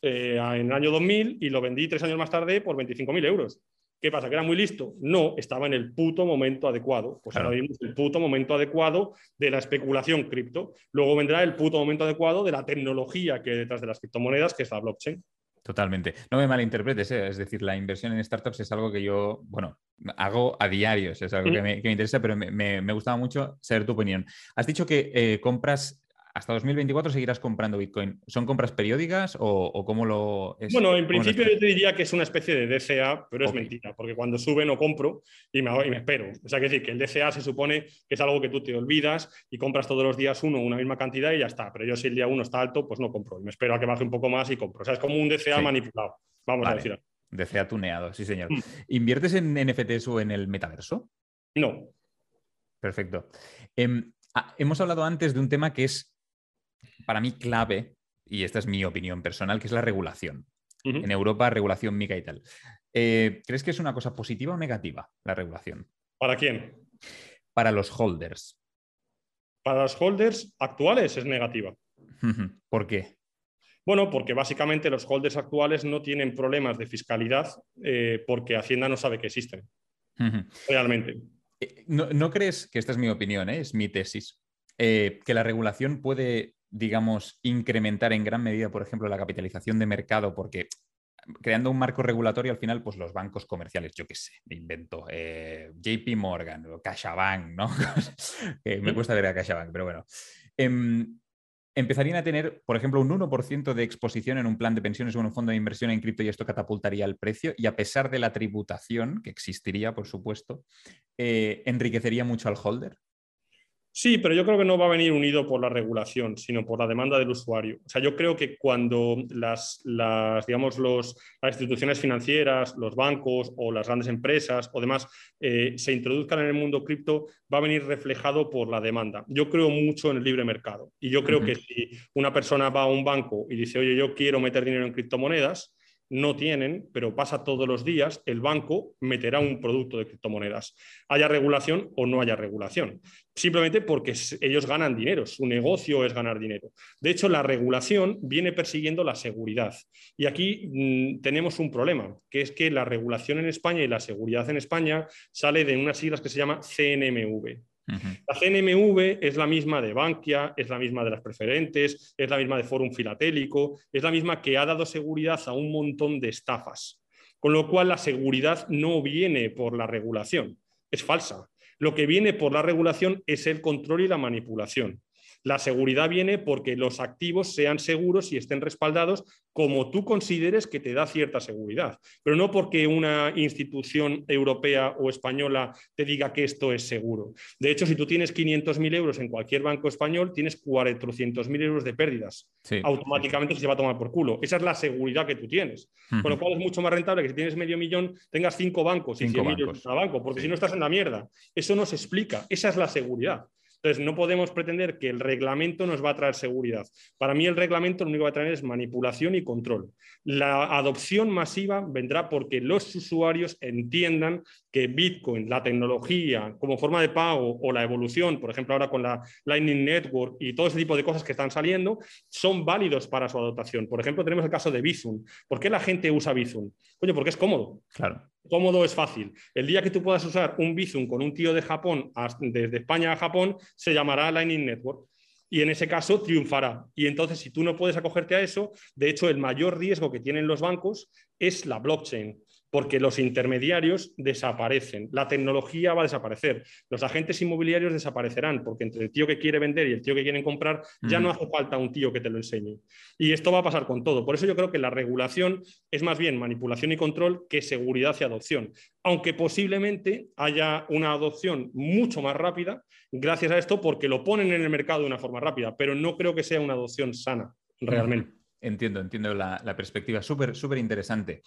eh, en el año 2000 y lo vendí tres años más tarde por 25.000 euros. ¿Qué pasa? ¿Que era muy listo? No, estaba en el puto momento adecuado. Pues ahora vimos el puto momento adecuado de la especulación cripto. Luego vendrá el puto momento adecuado de la tecnología que hay detrás de las criptomonedas, que es la blockchain. Totalmente. No me malinterpretes, ¿eh? es decir, la inversión en startups es algo que yo, bueno, hago a diario, es algo que, me, interesa, pero me, me, gustaba mucho saber tu opinión. Has dicho que eh, compras hasta 2024 seguirás comprando Bitcoin. ¿Son compras periódicas o, cómo lo es? Bueno, en principio yo te diría que es una especie de DCA, pero es mentira, porque cuando sube no compro y me, y me espero. O sea, que decir que el DCA se supone que es algo que tú te olvidas y compras todos los días uno, una misma cantidad y ya está. Pero yo si el día uno está alto, pues no compro. Y me espero a que baje un poco más y compro. O sea, es como un DCA manipulado. Vamos a decir. DCA tuneado, sí, señor. Mm. ¿Inviertes en NFTs o en el metaverso? No. Perfecto. Em, ah, hemos hablado antes de un tema que es para mí clave, y esta es mi opinión personal, que es la regulación. En Europa, regulación mica y tal. Eh, ¿Crees que es una cosa positiva o negativa la regulación? ¿Para quién? Para los holders. Para los holders actuales es negativa. ¿Por qué? Bueno, porque básicamente los holders actuales no tienen problemas de fiscalidad eh, porque Hacienda no sabe que existen. Realmente. Eh, ¿No, crees, que esta es mi opinión, es mi tesis, que la regulación puede digamos, incrementar en gran medida, por ejemplo, la capitalización de mercado, porque creando un marco regulatorio, al final, pues los bancos comerciales, yo qué sé, me invento, eh, JP Morgan o CaixaBank, ¿no? me cuesta ver a CaixaBank, pero bueno. Em, empezarían a tener, por ejemplo, un 1% de exposición en un plan de pensiones o en un fondo de inversión en cripto y esto catapultaría el precio y a pesar de la tributación, que existiría, por supuesto, eh, enriquecería mucho al holder. Sí, pero yo creo que no va a venir unido por la regulación, sino por la demanda del usuario. O sea, yo creo que cuando las, digamos, las instituciones financieras, los bancos o las grandes empresas o demás eh, se introduzcan en el mundo cripto, va a venir reflejado por la demanda. Yo creo mucho en el libre mercado y yo creo que si una persona va a un banco y dice, oye, yo quiero meter dinero en criptomonedas, no tienen, pero pasa todos los días, el banco meterá un producto de criptomonedas, haya regulación o no haya regulación, simplemente porque ellos ganan dinero, su negocio es ganar dinero. De hecho, la regulación viene persiguiendo la seguridad. Y aquí mm, tenemos un problema, que es que la regulación en España y la seguridad en España sale de unas siglas que se llama CNMV. La CNMV es la misma de Bankia, es la misma de las preferentes, es la misma de Forum Filatélico, es la misma que ha dado seguridad a un montón de estafas. Con lo cual la seguridad no viene por la regulación, es falsa. Lo que viene por la regulación es el control y la manipulación. La seguridad viene porque los activos sean seguros y estén respaldados como tú consideres que te da cierta seguridad, pero no porque una institución europea o española te diga que esto es seguro. De hecho, si tú tienes 500.000 euros en cualquier banco español, tienes 400.000 euros de pérdidas. Automáticamente se va a tomar por culo. Esa es la seguridad que tú tienes. Con lo cual es mucho más rentable que si tienes medio millón tengas cinco bancos y 100.000 euros cada banco, porque si no estás en la mierda. Eso no se explica. Esa es la seguridad. Entonces, no podemos pretender que el reglamento nos va a traer seguridad. Para mí, el reglamento lo único que va a traer es manipulación y control. La adopción masiva vendrá porque los usuarios entiendan que Bitcoin, la tecnología como forma de pago o la evolución, por ejemplo, ahora con la Lightning Network y todo ese tipo de cosas que están saliendo, son válidos para su adoptación. Por ejemplo, tenemos el caso de Bizum. ¿Por qué la gente usa Bizum? Oye, porque es cómodo. Claro. Cómodo es fácil. El día que tú puedas usar un Bizum con un tío de Japón, desde España a Japón, se llamará Lightning Network. Y en ese caso triunfará. Y entonces, si tú no puedes acogerte a eso, de hecho, el mayor riesgo que tienen los bancos es la blockchain porque los intermediarios desaparecen, la tecnología va a desaparecer, los agentes inmobiliarios desaparecerán, porque entre el tío que quiere vender y el tío que quiere comprar ya no hace falta un tío que te lo enseñe. Y esto va a pasar con todo. Por eso yo creo que la regulación es más bien manipulación y control que seguridad y adopción, aunque posiblemente haya una adopción mucho más rápida gracias a esto porque lo ponen en el mercado de una forma rápida, pero no creo que sea una adopción sana realmente. Entiendo, entiendo la, perspectiva. Súper, súper interesante.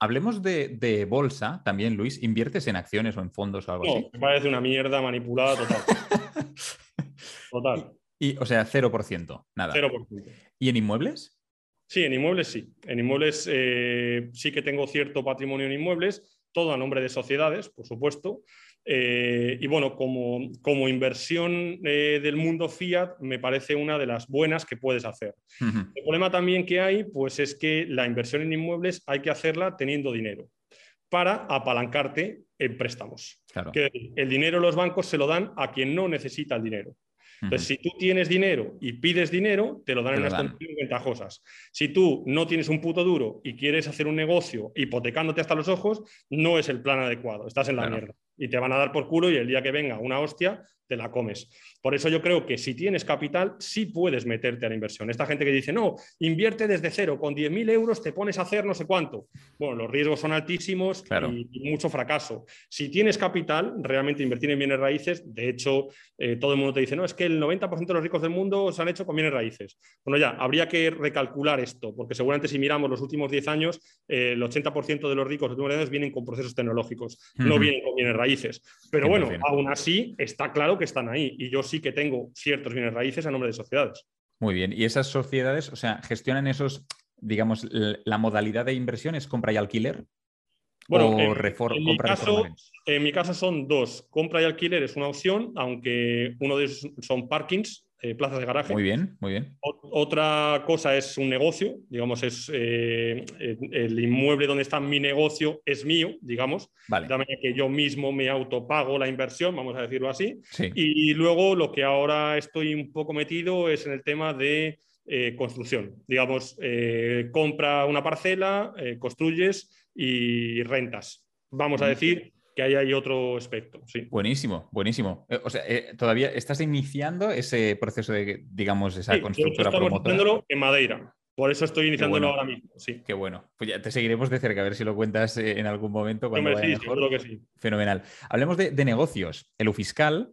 Hablemos de, bolsa también, Luis. ¿Inviertes en acciones o en fondos o algo así? Me parece una mierda manipulada total. total. Y, o sea, 0%, nada. 0%. ¿Y en inmuebles? Sí, en inmuebles sí. En inmuebles eh, sí que tengo cierto patrimonio en inmuebles, todo a nombre de sociedades, por supuesto. Eh, y bueno, como, como inversión eh, del mundo fiat, me parece una de las buenas que puedes hacer. El problema también que hay, pues es que la inversión en inmuebles hay que hacerla teniendo dinero para apalancarte en préstamos. Que el dinero los bancos se lo dan a quien no necesita el dinero. Entonces, si tú tienes dinero y pides dinero, te lo dan en las condiciones ventajosas. Si tú no tienes un puto duro y quieres hacer un negocio hipotecándote hasta los ojos, no es el plan adecuado, estás en la mierda y te van a dar por culo y el día que venga una hostia, te la comes. Por eso yo creo que si tienes capital, sí puedes meterte a la inversión. Esta gente que dice, no, invierte desde cero, con 10.000 euros te pones a hacer no sé cuánto. Bueno, los riesgos son altísimos y, mucho fracaso. Si tienes capital, realmente invertir en bienes raíces, de hecho, eh, todo el mundo te dice, no, es que el 90% de los ricos del mundo se han hecho con bienes raíces. Bueno, ya, habría que recalcular esto, porque seguramente si miramos los últimos 10 años, eh, el 80% de los ricos de últimos años vienen con procesos tecnológicos, no vienen con bienes raíces. Pero bueno, aún así está claro que están ahí y yo sí que tengo ciertos bienes raíces a nombre de sociedades. Muy bien. ¿Y esas sociedades, o sea, gestionan esos, digamos, la modalidad de inversión es compra y alquiler? Bueno, en, mi caso, en mi caso son dos. Compra y alquiler es una opción, aunque uno de ellos son parkings eh, plazas de garaje. Muy bien, muy bien. otra cosa es un negocio, digamos, es eh, el inmueble donde está mi negocio es mío, digamos, vale. de manera que yo mismo me autopago la inversión, vamos a decirlo así. Y luego lo que ahora estoy un poco metido es en el tema de eh, construcción. Digamos, compra una parcela, construyes y rentas. Vamos a decir que ahí hay otro aspecto. Sí. Buenísimo, buenísimo. Eh, o sea, eh, todavía estás iniciando ese proceso de, digamos, esa constructora estamos promotora. en Madeira. Por eso estoy iniciándolo ahora mismo. Sí. Qué bueno. Pues ya te seguiremos de cerca, a ver si lo cuentas eh, en algún momento. Cuando vaya sí, mejor. que sí. Fenomenal. Hablemos de, negocios. El fiscal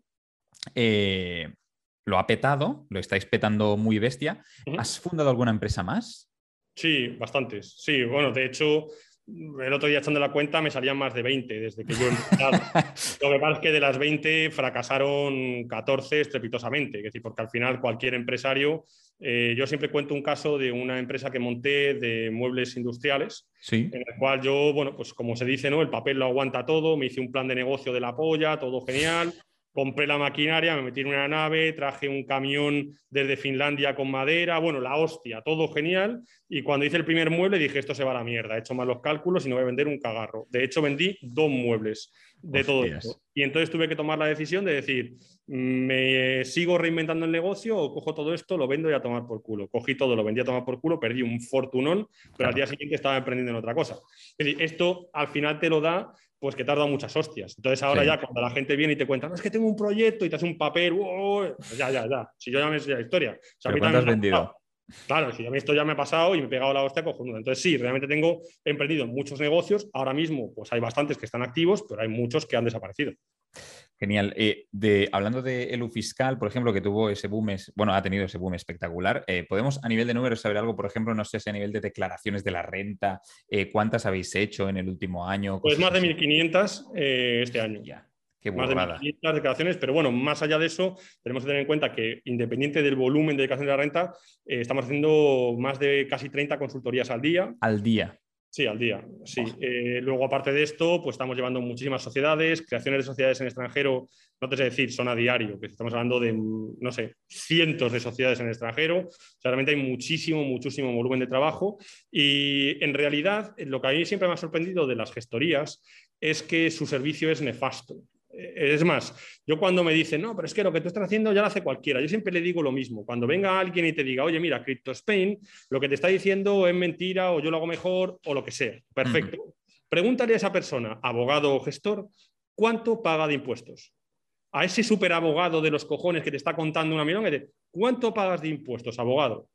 lo ha petado, lo estáis petando muy bestia. ¿Has fundado alguna empresa más? Sí, bastantes. Sí, bueno, de hecho, el otro día echando la cuenta me salían más de 20 desde que yo Lo que pasa es que de las 20 fracasaron 14 estrepitosamente, es decir, porque al final cualquier empresario, eh, yo siempre cuento un caso de una empresa que monté de muebles industriales, en el cual yo, bueno, pues como se dice, ¿no? El papel lo aguanta todo, me hice un plan de negocio de la polla, todo genial, compré la maquinaria, me metí en una nave, traje un camión desde Finlandia con madera, bueno, la hostia, todo genial. Y cuando hice el primer mueble dije, esto se va a la mierda, he hecho mal los cálculos y no voy a vender un cagarro. De hecho, vendí dos muebles de todo esto. Y entonces tuve que tomar la decisión de decir, me sigo reinventando el negocio o cojo todo esto, lo vendo y a tomar por culo. Cogí todo, lo vendí a tomar por culo, perdí un fortunón, pero al día siguiente estaba emprendiendo en otra cosa. Es decir, esto al final te lo da pues que tarda muchas hostias. Entonces ahora ya cuando la gente viene y te cuenta, no, es que tengo un proyecto y te hace un papel, pues ya, ya, ya. Si yo ya me sé la historia. O has vendido? Claro, si a mí esto ya me ha pasado y me he pegado la hostia cojonuda. Entonces sí, realmente tengo emprendido muchos negocios. Ahora mismo pues hay bastantes que están activos, pero hay muchos que han desaparecido. Genial. Eh, de, hablando de Elu Fiscal, por ejemplo, que tuvo ese boom, bueno, ha tenido ese boom espectacular, eh, ¿podemos a nivel de números saber algo, por ejemplo, no sé si a nivel de declaraciones de la renta, eh, cuántas habéis hecho en el último año? Pues más de 1.500 este año. Ya. Qué más de 1.500 declaraciones, pero bueno, más allá de eso, tenemos que tener en cuenta que independiente del volumen de declaración de la renta, estamos haciendo más de casi 30 consultorías al día. Al día. Sí, al día, sí. Eh, luego, aparte de esto, pues estamos llevando muchísimas sociedades, creaciones de sociedades en extranjero, no te sé decir, son a diario, que estamos hablando de, no sé, cientos de sociedades en el extranjero. realmente hay muchísimo, muchísimo volumen de trabajo. Y en realidad, lo que a mí siempre me ha sorprendido de las gestorías es que su servicio es nefasto. Es más, yo cuando me dicen, no, pero es que lo que tú estás haciendo ya lo hace cualquiera, yo siempre le digo lo mismo. Cuando venga alguien y te diga, oye, mira, Crypto Spain, lo que te está diciendo es mentira o yo lo hago mejor o lo que sea. Perfecto. Pregúntale a esa persona, abogado o gestor, ¿cuánto paga de impuestos? A ese superabogado de los cojones que te está contando una millón, ¿cuánto pagas de impuestos, abogado?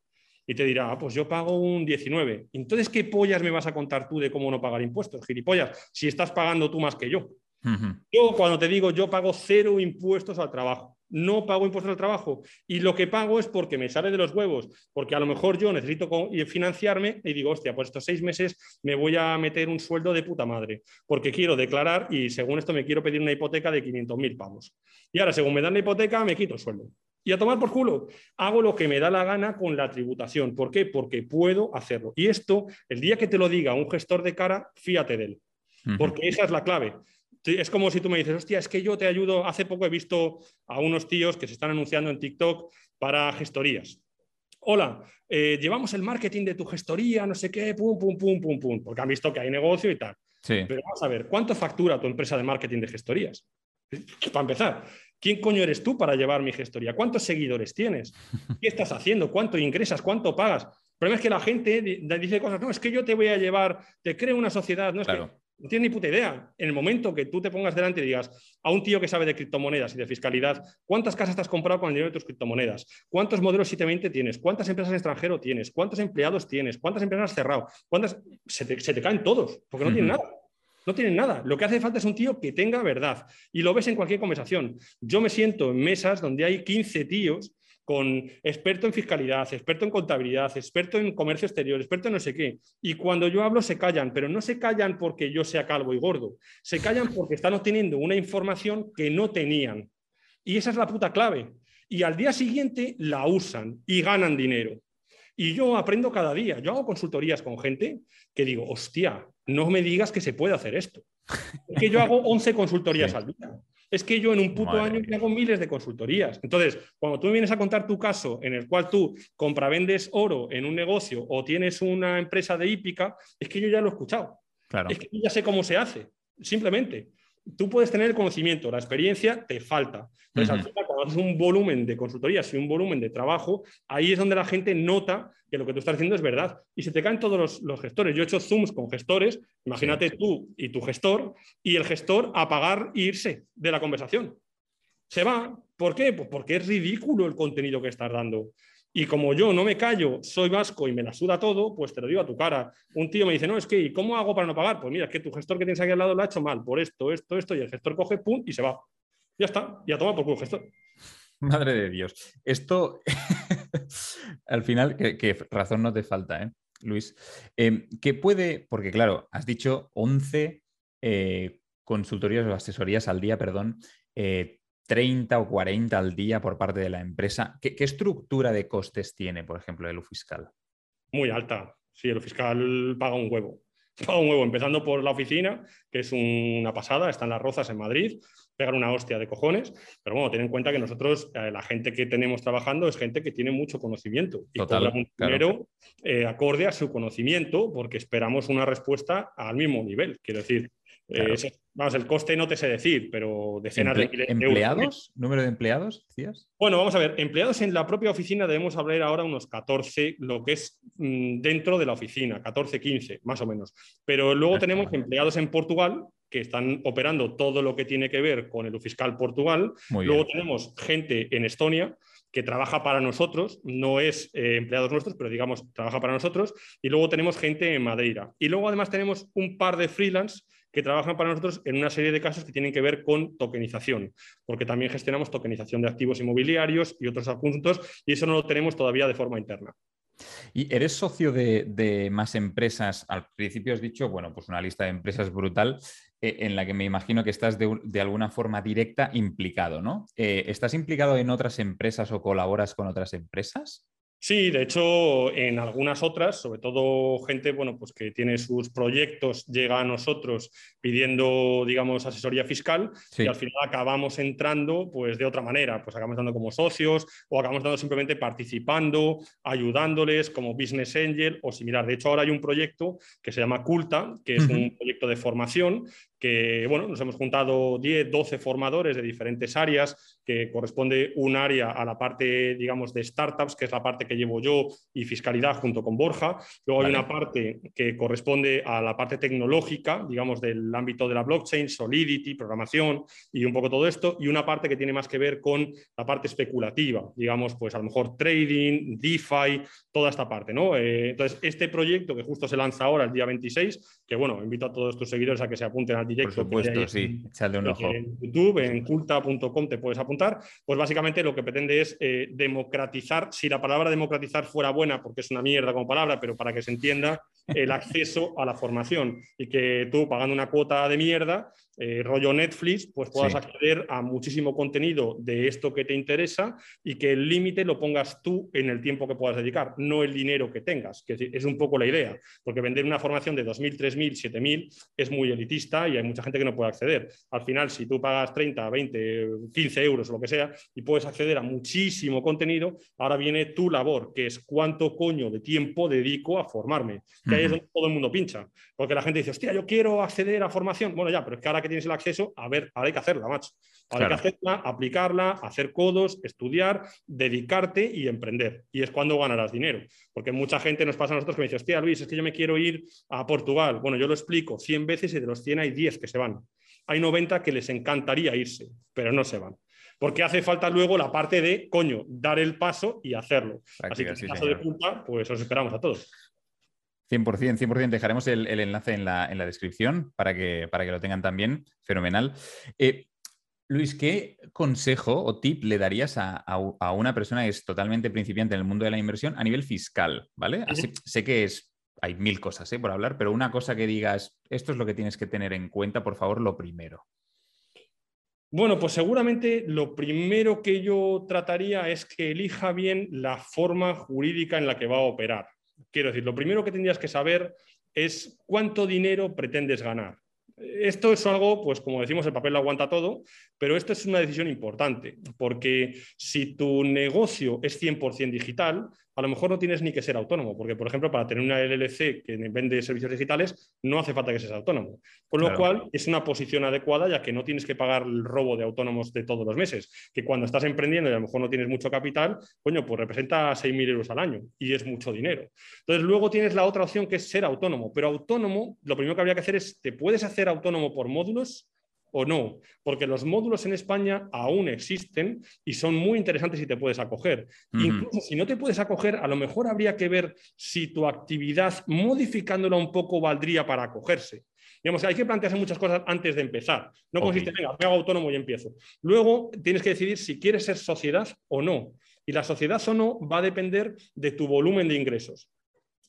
Y te dirá, ah, pues yo pago un 19. Entonces, ¿qué pollas me vas a contar tú de cómo no pagar impuestos, gilipollas? Si estás pagando tú más que yo. Yo cuando te digo, yo pago cero impuestos al trabajo. No pago impuestos al trabajo. Y lo que pago es porque me sale de los huevos, porque a lo mejor yo necesito financiarme y digo, hostia, pues estos seis meses me voy a meter un sueldo de puta madre, porque quiero declarar y según esto me quiero pedir una hipoteca de 500.000 pavos. Y ahora, según me dan la hipoteca, me quito el sueldo. Y a tomar por culo, hago lo que me da la gana con la tributación. ¿Por qué? Porque puedo hacerlo. Y esto, el día que te lo diga un gestor de cara, fíjate de él. Porque esa es la clave es como si tú me dices, hostia, es que yo te ayudo. Hace poco he visto a unos tíos que se están anunciando en TikTok para gestorías. Hola, eh, llevamos el marketing de tu gestoría, no sé qué, pum, pum, pum, pum, pum, porque han visto que hay negocio y tal. Pero vamos a ver, ¿cuánto factura tu empresa de marketing de gestorías? Para empezar, ¿quién coño eres tú para llevar mi gestoría? ¿Cuántos seguidores tienes? ¿Qué estás haciendo? ¿Cuánto ingresas? ¿Cuánto pagas? El problema es que la gente dice cosas, no, es que yo te voy a llevar, te creo una sociedad, no es que no tienes ni puta idea. En el momento que tú te pongas delante y digas a un tío que sabe de criptomonedas y de fiscalidad, ¿cuántas casas te has comprado con el dinero de tus criptomonedas? ¿Cuántos modelos 720 tienes? ¿Cuántas empresas en extranjero tienes? ¿Cuántos empleados tienes? ¿Cuántas empresas has cerrado? ¿Cuántas? Se te, caen todos, porque no tienen nada. No tienen nada. Lo que hace falta es un tío que tenga verdad. Y lo ves en cualquier conversación. Yo me siento en mesas donde hay 15 tíos con experto en fiscalidad, experto en contabilidad, experto en comercio exterior, experto en no sé qué. Y cuando yo hablo se callan, pero no se callan porque yo sea calvo y gordo, se callan porque están obteniendo una información que no tenían. Y esa es la puta clave. Y al día siguiente la usan y ganan dinero. Y yo aprendo cada día. Yo hago consultorías con gente que digo, hostia, no me digas que se puede hacer esto. Es que yo hago 11 consultorías al día. Es que yo en un puto año hago miles de consultorías. Entonces, cuando tú me vienes a contar tu caso en el cual tú compravendes oro en un negocio o tienes una empresa de hípica, es que yo ya lo he escuchado. Claro. Es que yo ya sé cómo se hace, simplemente tú puedes tener el conocimiento, la experiencia te falta. Entonces, al final, cuando haces un volumen de consultorías y un volumen de trabajo, ahí es donde la gente nota que lo que tú estás haciendo es verdad. Y se te caen todos los, gestores. Yo he hecho Zooms con gestores, imagínate tú y tu gestor, y el gestor a pagar e irse de la conversación. Se va. ¿Por qué? Pues porque es ridículo el contenido que estás dando. Y como yo no me callo, soy vasco y me la suda todo, pues te lo digo a tu cara. Un tío me dice, no, es que, ¿y cómo hago para no pagar? Pues mira, es que tu gestor que tienes aquí al lado lo ha hecho mal, por esto, esto, esto, y el gestor coge, pum, y se va. Ya está, ya toma por culo gestor. Madre de Dios. Esto, al final, que, razón no te falta, ¿eh? Luis. Eh, ¿Qué puede, porque claro, has dicho 11 eh, consultorías o asesorías al día, perdón, eh, 30 o 40 al día por parte de la empresa. ¿Qué, estructura de costes tiene, por ejemplo, el fiscal? Muy alta. Sí, el fiscal paga un huevo. Paga un huevo, empezando por la oficina, que es una pasada, está en Las Rozas, en Madrid, pegan una hostia de cojones, pero bueno, ten en cuenta que nosotros, eh, la gente que tenemos trabajando es gente que tiene mucho conocimiento y Total, un dinero eh, acorde a su conocimiento porque esperamos una respuesta al mismo nivel. Quiero decir, Eh, vamos, el coste no te sé decir, pero decenas de miles ¿Empleados? ¿Número de empleados, decías? Bueno, vamos a ver, empleados en la propia oficina debemos hablar ahora unos 14, lo que es mm, dentro de la oficina, 14, 15, más o menos. Pero luego tenemos empleados en Portugal que están operando todo lo que tiene que ver con el fiscal Portugal. luego tenemos gente en Estonia que trabaja para nosotros, no es eh, empleados nuestros, pero digamos, trabaja para nosotros. Y luego tenemos gente en Madeira. Y luego además tenemos un par de freelance que trabajan para nosotros en una serie de casos que tienen que ver con tokenización, porque también gestionamos tokenización de activos inmobiliarios y otros asuntos, y eso no lo tenemos todavía de forma interna. ¿Y eres socio de, más empresas? Al principio has dicho, bueno, pues una lista de empresas brutal eh, en la que me imagino que estás de, alguna forma directa implicado, ¿no? Eh, ¿Estás implicado en otras empresas o colaboras con otras empresas? Sí, de hecho, en algunas otras, sobre todo gente bueno, pues que tiene sus proyectos, llega a nosotros pidiendo, digamos, asesoría fiscal y al final acabamos entrando pues, de otra manera, pues acabamos dando como socios o acabamos dando simplemente participando, ayudándoles como business angel o similar. De hecho, ahora hay un proyecto que se llama Culta, que es un proyecto de formación que bueno, nos hemos juntado 10, 12 formadores de diferentes áreas, que corresponde un área a la parte, digamos, de startups, que es la parte que llevo yo, y fiscalidad junto con Borja. Luego hay una parte que corresponde a la parte tecnológica, digamos, del ámbito de la blockchain, Solidity, programación y un poco todo esto, y una parte que tiene más que ver con la parte especulativa, digamos, pues a lo mejor trading, DeFi, toda esta parte, ¿no? Eh, entonces, este proyecto que justo se lanza ahora el día 26, que bueno, invito a todos tus seguidores a que se apunten al directo. Por supuesto, sí, echarle un ojo. En YouTube, en culta.com te puedes apuntar. Pues básicamente lo que pretende es eh, democratizar, si la palabra democratizar fuera buena, porque es una mierda como palabra, pero para que se entienda, el acceso a la formación y que tú pagando una cuota de mierda eh, rollo Netflix, pues puedas acceder a muchísimo contenido de esto que te interesa y que el límite lo pongas tú en el tiempo que puedas dedicar, no el dinero que tengas, que es un poco la idea, porque vender una formación de 2.000, 3.000, 7.000 es muy elitista y hay mucha gente que no puede acceder. Al final, si tú pagas 30, 20, 15 euros o lo que sea y puedes acceder a muchísimo contenido, ahora viene tu labor, que es cuánto coño de tiempo dedico a formarme, que ahí es donde todo el mundo pincha, porque la gente dice, hostia, yo quiero acceder a formación, bueno ya, pero es que ahora que tienes el acceso, a ver, ahora hay que hacerla, macho. Ahora hay que hacerla, aplicarla, hacer codos, estudiar, dedicarte y emprender. Y es cuando ganarás dinero. Porque mucha gente nos pasa a nosotros que me dice, hostia, Luis, es que yo me quiero ir a Portugal. Bueno, yo lo explico 100 veces y de los 100 hay 10 que se van. Hay 90 que les encantaría irse, pero no se van porque hace falta luego la parte de, coño, dar el paso y hacerlo. Así que en caso de punta, pues os esperamos a todos. 100%, 100%. Dejaremos el, enlace en la, descripción para que, para que lo tengan también. Fenomenal. Eh, Luis, ¿qué consejo o tip le darías a, una persona que es totalmente principiante en el mundo de la inversión a nivel fiscal? ¿Vale? sé que es, hay mil cosas ¿eh? por hablar, pero una cosa que digas, esto es lo que tienes que tener en cuenta, por favor, lo primero. Bueno, pues seguramente lo primero que yo trataría es que elija bien la forma jurídica en la que va a operar. Quiero decir, lo primero que tendrías que saber es cuánto dinero pretendes ganar. Esto es algo, pues como decimos, el papel lo aguanta todo, pero esto es una decisión importante, porque si tu negocio es 100% digital, a lo mejor no tienes ni que ser autónomo, porque, por ejemplo, para tener una LLC que vende servicios digitales, no hace falta que seas autónomo. Con lo cual, es una posición adecuada, ya que no tienes que pagar el robo de autónomos de todos los meses, que cuando estás emprendiendo y a lo mejor no tienes mucho capital, coño, pues representa 6.000 euros al año y es mucho dinero. Entonces, luego tienes la otra opción que es ser autónomo, pero autónomo, lo primero que habría que hacer es, ¿te puedes hacer autónomo por módulos? O no, porque los módulos en España aún existen y son muy interesantes y te puedes acoger. Incluso si no te puedes acoger, a lo mejor habría que ver si tu actividad, modificándola un poco, valdría para acogerse. Digamos, hay que plantearse muchas cosas antes de empezar. No consiste, venga, me hago autónomo y empiezo. Luego tienes que decidir si quieres ser sociedad o no. Y la sociedad o no va a depender de tu volumen de ingresos.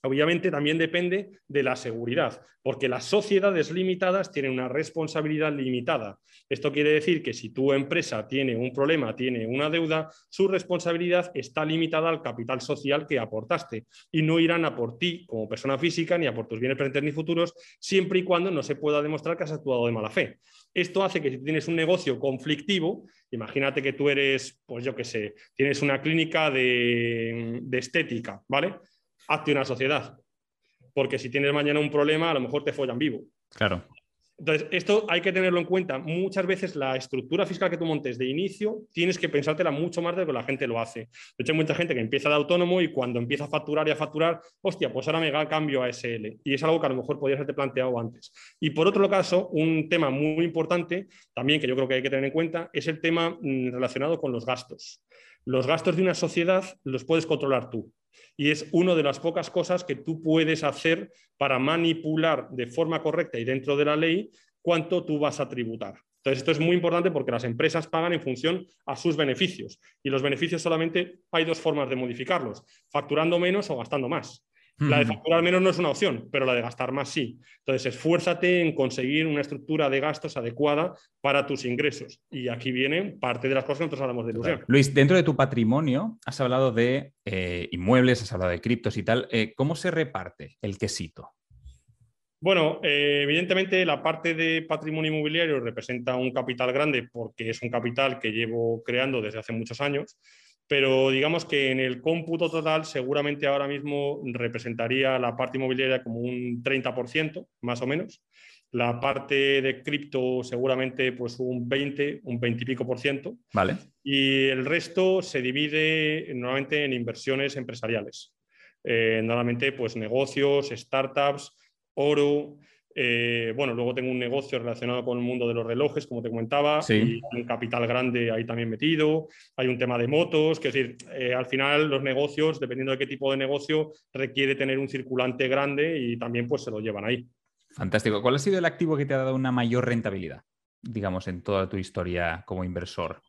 Obviamente también depende de la seguridad, porque las sociedades limitadas tienen una responsabilidad limitada. Esto quiere decir que si tu empresa tiene un problema, tiene una deuda, su responsabilidad está limitada al capital social que aportaste y no irán a por ti como persona física ni a por tus bienes presentes ni futuros, siempre y cuando no se pueda demostrar que has actuado de mala fe. Esto hace que si tienes un negocio conflictivo, imagínate que tú eres, pues yo qué sé, tienes una clínica de, de estética, ¿vale? Hazte una sociedad. Porque si tienes mañana un problema, a lo mejor te follan vivo. Claro. Entonces, esto hay que tenerlo en cuenta. Muchas veces la estructura fiscal que tú montes de inicio tienes que pensártela mucho más de lo que la gente lo hace. De hecho, hay mucha gente que empieza de autónomo y cuando empieza a facturar y a facturar, hostia, pues ahora me da cambio a SL. Y es algo que a lo mejor podrías haberte planteado antes. Y por otro caso, un tema muy importante también que yo creo que hay que tener en cuenta es el tema mm, relacionado con los gastos. Los gastos de una sociedad los puedes controlar tú y es una de las pocas cosas que tú puedes hacer para manipular de forma correcta y dentro de la ley cuánto tú vas a tributar. Entonces, esto es muy importante porque las empresas pagan en función a sus beneficios y los beneficios solamente hay dos formas de modificarlos, facturando menos o gastando más. La de facturar menos no es una opción, pero la de gastar más sí. Entonces, esfuérzate en conseguir una estructura de gastos adecuada para tus ingresos. Y aquí viene parte de las cosas que nosotros hablamos de ilusión. Luis, dentro de tu patrimonio has hablado de eh, inmuebles, has hablado de criptos y tal. Eh, ¿Cómo se reparte el quesito? Bueno, eh, evidentemente la parte de patrimonio inmobiliario representa un capital grande porque es un capital que llevo creando desde hace muchos años pero digamos que en el cómputo total seguramente ahora mismo representaría la parte inmobiliaria como un 30%, más o menos. La parte de cripto seguramente pues un 20, un 20 y pico por ciento. Vale. Y el resto se divide normalmente en inversiones empresariales. Eh, normalmente pues negocios, startups, oro, eh, bueno, luego tengo un negocio relacionado con el mundo de los relojes, como te comentaba, y hay un capital grande ahí también metido, hay un tema de motos, que es decir, eh, al final los negocios, dependiendo de qué tipo de negocio, requiere tener un circulante grande y también pues se lo llevan ahí. Fantástico. ¿Cuál ha sido el activo que te ha dado una mayor rentabilidad, digamos, en toda tu historia como inversor?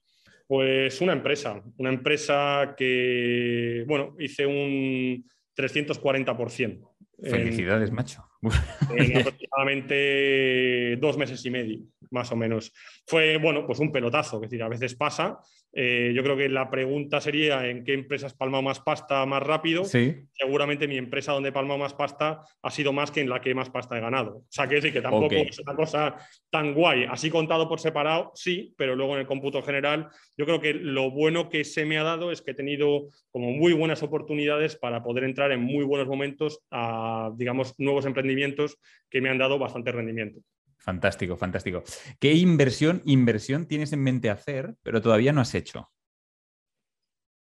Pues una empresa, una empresa que, bueno, hice un 340%. Felicidades, macho. En aproximadamente dos meses y medio, más o menos. Fue, bueno, pues un pelotazo, es decir, a veces pasa. Eh, yo creo que la pregunta sería en qué empresa has palmado más pasta más rápido. Sí. Seguramente mi empresa donde he palmado más pasta ha sido más que en la que más pasta he ganado. O sea, que decir que tampoco es una cosa tan guay. Así contado por separado, sí, pero luego en el cómputo general, yo creo que lo bueno que se me ha dado es que he tenido como muy buenas oportunidades para poder entrar en muy buenos momentos a, digamos, nuevos emprendimientos que me han dado bastante rendimiento. Fantástico, fantástico. ¿Qué inversión, inversión tienes en mente hacer, pero todavía no has hecho?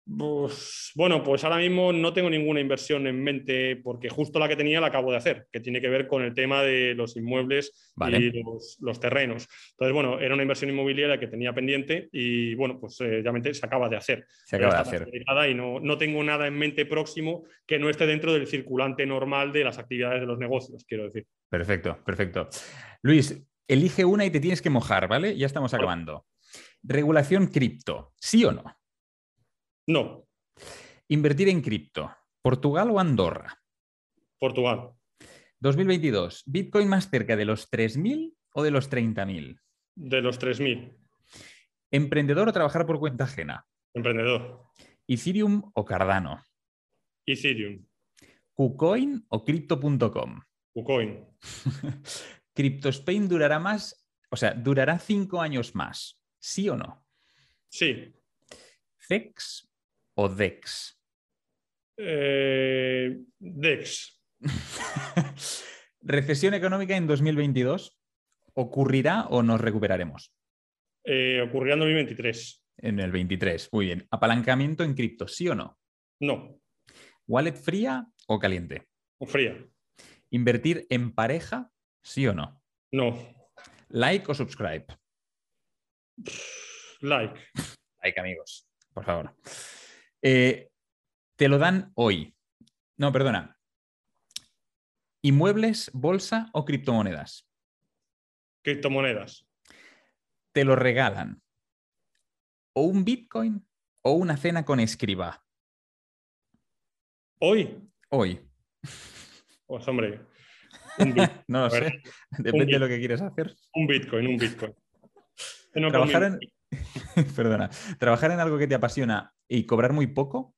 Pues, bueno, pues ahora mismo no tengo ninguna inversión en mente porque justo la que tenía la acabo de hacer, que tiene que ver con el tema de los inmuebles y los, terrenos. Entonces, bueno, era una inversión inmobiliaria que tenía pendiente y bueno, pues eh, se acaba de hacer. Se acaba de hacer. Y no, no tengo nada en mente próximo que no esté dentro del circulante normal de las actividades de los negocios, quiero decir. Perfecto, perfecto. Luis, elige una y te tienes que mojar, ¿vale? Ya estamos acabando. Regulación cripto, ¿sí o no? No. Invertir en cripto, ¿Portugal o Andorra? Portugal. 2022, ¿Bitcoin más cerca de los 3.000 o de los 30.000? De los 3.000. ¿Emprendedor o trabajar por cuenta ajena? Emprendedor. ¿Ethereum o Cardano? Ethereum. ¿KuCoin o Crypto.com? KuCoin. ¿CryptoSpain durará más? O sea, ¿durará cinco años más? ¿Sí o no? Sí. ¿CEX o DEX? Eh, DEX. ¿Recesión económica en 2022? ¿Ocurrirá o nos recuperaremos? Eh, ocurrirá en 2023. En el 23, muy bien. ¿Apalancamiento en cripto, sí o no? No. ¿Wallet fría o caliente? fría. ¿Invertir en pareja, sí o no? No. ¿Like o subscribe? Like. Like, amigos por favor. Eh, te lo dan hoy. No, perdona. ¿Inmuebles, bolsa o criptomonedas? Criptomonedas. Te lo regalan. ¿O un Bitcoin o una cena con escriba? Hoy. Hoy. Pues hombre. no lo sé. Depende de lo que quieres hacer. Un Bitcoin, un Bitcoin. Trabajar en, Perdona. ¿Trabajar en algo que te apasiona y cobrar muy poco?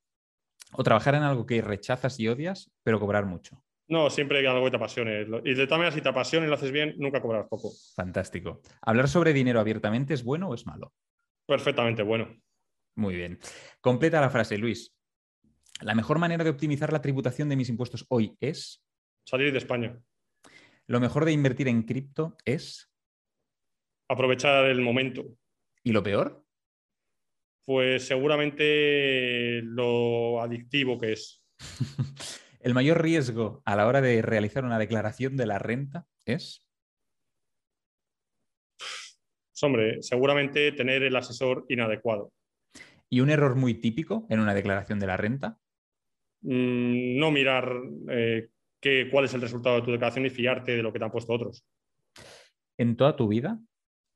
¿O trabajar en algo que rechazas y odias, pero cobrar mucho? No, siempre algo que te apasione. Y de todas maneras, si te apasiona y lo haces bien, nunca cobras poco. Fantástico. ¿Hablar sobre dinero abiertamente es bueno o es malo? Perfectamente bueno. Muy bien. Completa la frase, Luis. La mejor manera de optimizar la tributación de mis impuestos hoy es... Salir de España. Lo mejor de invertir en cripto es. Aprovechar el momento. ¿Y lo peor? Pues seguramente lo adictivo que es. ¿El mayor riesgo a la hora de realizar una declaración de la renta es? Pues, hombre, seguramente tener el asesor inadecuado. ¿Y un error muy típico en una declaración de la renta? Mm, no mirar eh, cuál es el resultado de tu declaración y fiarte de lo que te han puesto otros. En toda tu vida,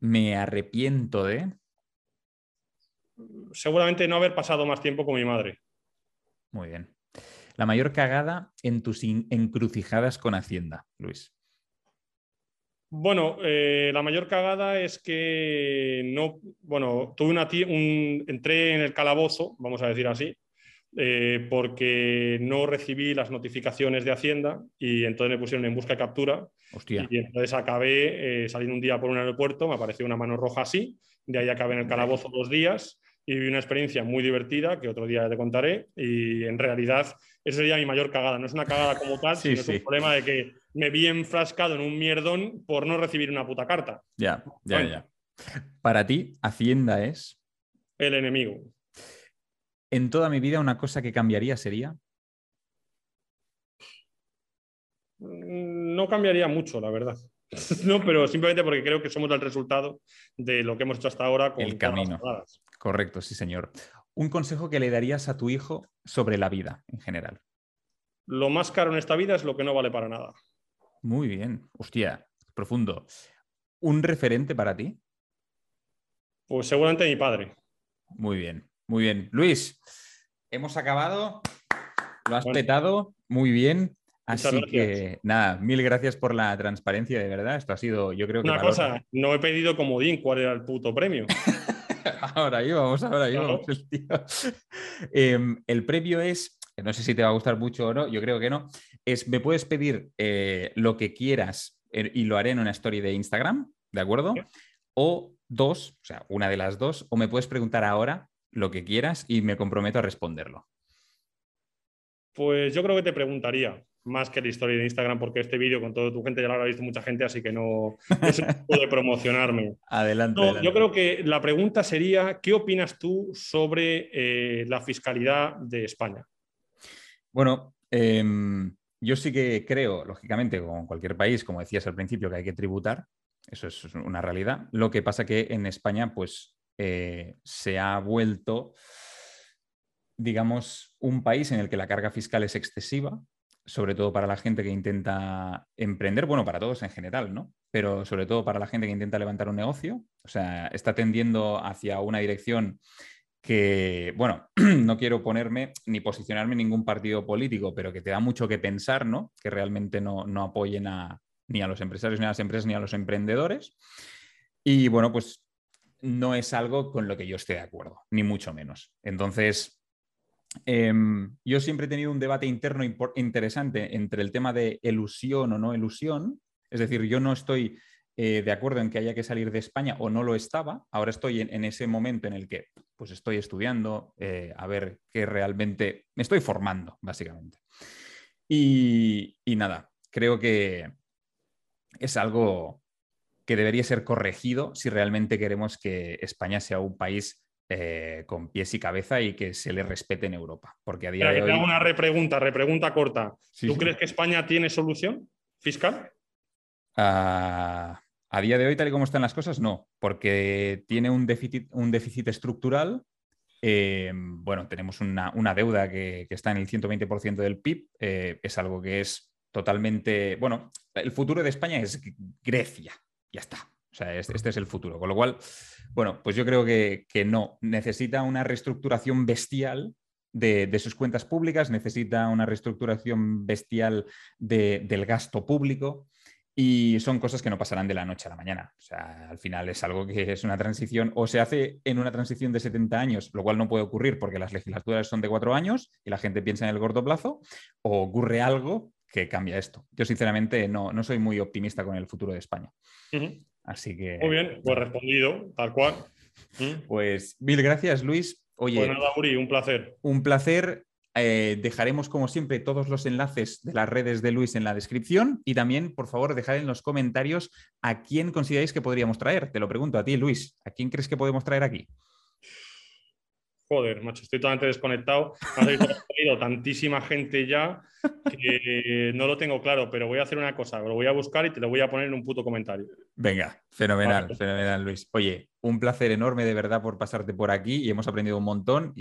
me arrepiento de. Seguramente no haber pasado más tiempo con mi madre. Muy bien. La mayor cagada en tus encrucijadas con Hacienda, Luis. Bueno, eh, la mayor cagada es que no, bueno, tuve una un, entré en el calabozo, vamos a decir así, eh, porque no recibí las notificaciones de Hacienda y entonces me pusieron en busca y captura. Y entonces acabé eh, saliendo un día por un aeropuerto, me apareció una mano roja así, de ahí acabé en el calabozo dos días y vi una experiencia muy divertida que otro día te contaré y en realidad eso sería mi mayor cagada. No es una cagada como tal, sino es un problema de que me vi enfrascado en un mierdón por no recibir una puta carta. Ya, ya, ya. Para ti, Hacienda es... El enemigo en toda mi vida una cosa que cambiaría sería? Mm, no cambiaría mucho, la verdad. no, pero simplemente porque creo que somos el resultado de lo que hemos hecho hasta ahora con el camino. Correcto, sí, señor. Un consejo que le darías a tu hijo sobre la vida en general. Lo más caro en esta vida es lo que no vale para nada. Muy bien. Hostia, profundo. ¿Un referente para ti? Pues seguramente mi padre. Muy bien. Muy bien. Luis, hemos acabado. Lo has petado muy bien. Así que nada, mil gracias por la transparencia, de verdad. Esto ha sido, yo creo que. Una cosa, no he pedido comodín cuál era el puto premio. ahora íbamos, ahora íbamos, el em, el premio es, no sé si te va a gustar mucho o no, yo creo que no, es me puedes pedir eh, lo que quieras eh, y lo haré en una story de Instagram, ¿de acuerdo? O dos, o sea, una de las dos, o me puedes preguntar ahora lo que quieras y me comprometo a responderlo. Pues yo creo que te preguntaría más que la historia de Instagram, porque este vídeo con toda tu gente ya lo habrá visto mucha gente, así que no, se puede promocionarme. adelante, Yo creo que la pregunta sería, ¿qué opinas tú sobre eh, la fiscalidad de España? Bueno, em, yo sí que creo, lógicamente, como cualquier país, como decías al principio, que hay que tributar. Eso es una realidad. Lo que pasa que en España, pues eh, se ha vuelto, digamos, un país en el que la carga fiscal es excesiva, sobre todo para la gente que intenta emprender, bueno, para todos en general, ¿no? Pero sobre todo para la gente que intenta levantar un negocio. O sea, está tendiendo hacia una dirección que, bueno, no quiero ponerme ni posicionarme en ningún partido político, pero que te da mucho que pensar, ¿no? Que realmente no, no apoyen a, ni a los empresarios, ni a las empresas, ni a los emprendedores. Y bueno, pues no es algo con lo que yo esté de acuerdo, ni mucho menos. Entonces, em, yo siempre he tenido un debate interno interesante entre el tema de elusión o no elusión. Es decir, yo no estoy eh, de acuerdo en que haya que salir de España o no lo estaba. Ahora estoy en, ese momento en el que pues estoy estudiando eh, a ver qué realmente me estoy formando, básicamente. y nada, creo que es algo que debería ser corregido si realmente queremos que España sea un país eh, con pies y cabeza y que se le respete en Europa. Porque a día de hoy... hago una repregunta, repregunta corta. ¿Tú crees que España tiene solución fiscal? Ah, a día de hoy, tal y como están las cosas, no, porque tiene un déficit, un déficit estructural. Eh, bueno, tenemos una, deuda que, está en el 120% del PIB. Eh, es algo que es totalmente. Bueno, el futuro de España es Grecia ya está. O sea, este, es el futuro. Con lo cual, bueno, pues yo creo que, no. Necesita una reestructuración bestial de, sus cuentas públicas, necesita una reestructuración bestial del gasto público y son cosas que no pasarán de la noche a la mañana. O sea, al final es algo que es una transición o se hace en una transición de 70 años, lo cual no puede ocurrir porque las legislaturas son de cuatro años y la gente piensa en el corto plazo, o ocurre algo que cambia esto. Yo sinceramente no, no soy muy optimista con el futuro de España. Así que... Muy bien, pues respondido, tal cual. Pues mil gracias, Luis. Oye, pues nada, Uri, un placer. Un placer. Eh, dejaremos, como siempre, todos los enlaces de las redes de Luis en la descripción y también, por favor, dejad en los comentarios a quién consideráis que podríamos traer. Te lo pregunto a ti, Luis. ¿A quién crees que podemos traer aquí? Joder, macho, estoy totalmente desconectado. Ha salido tantísima gente ya que no lo tengo claro, pero voy a hacer una cosa, lo voy a buscar y te lo voy a poner en un puto comentario. Venga, fenomenal, fenomenal, Luis. Oye, un placer enorme de verdad por pasarte por aquí y hemos aprendido un montón.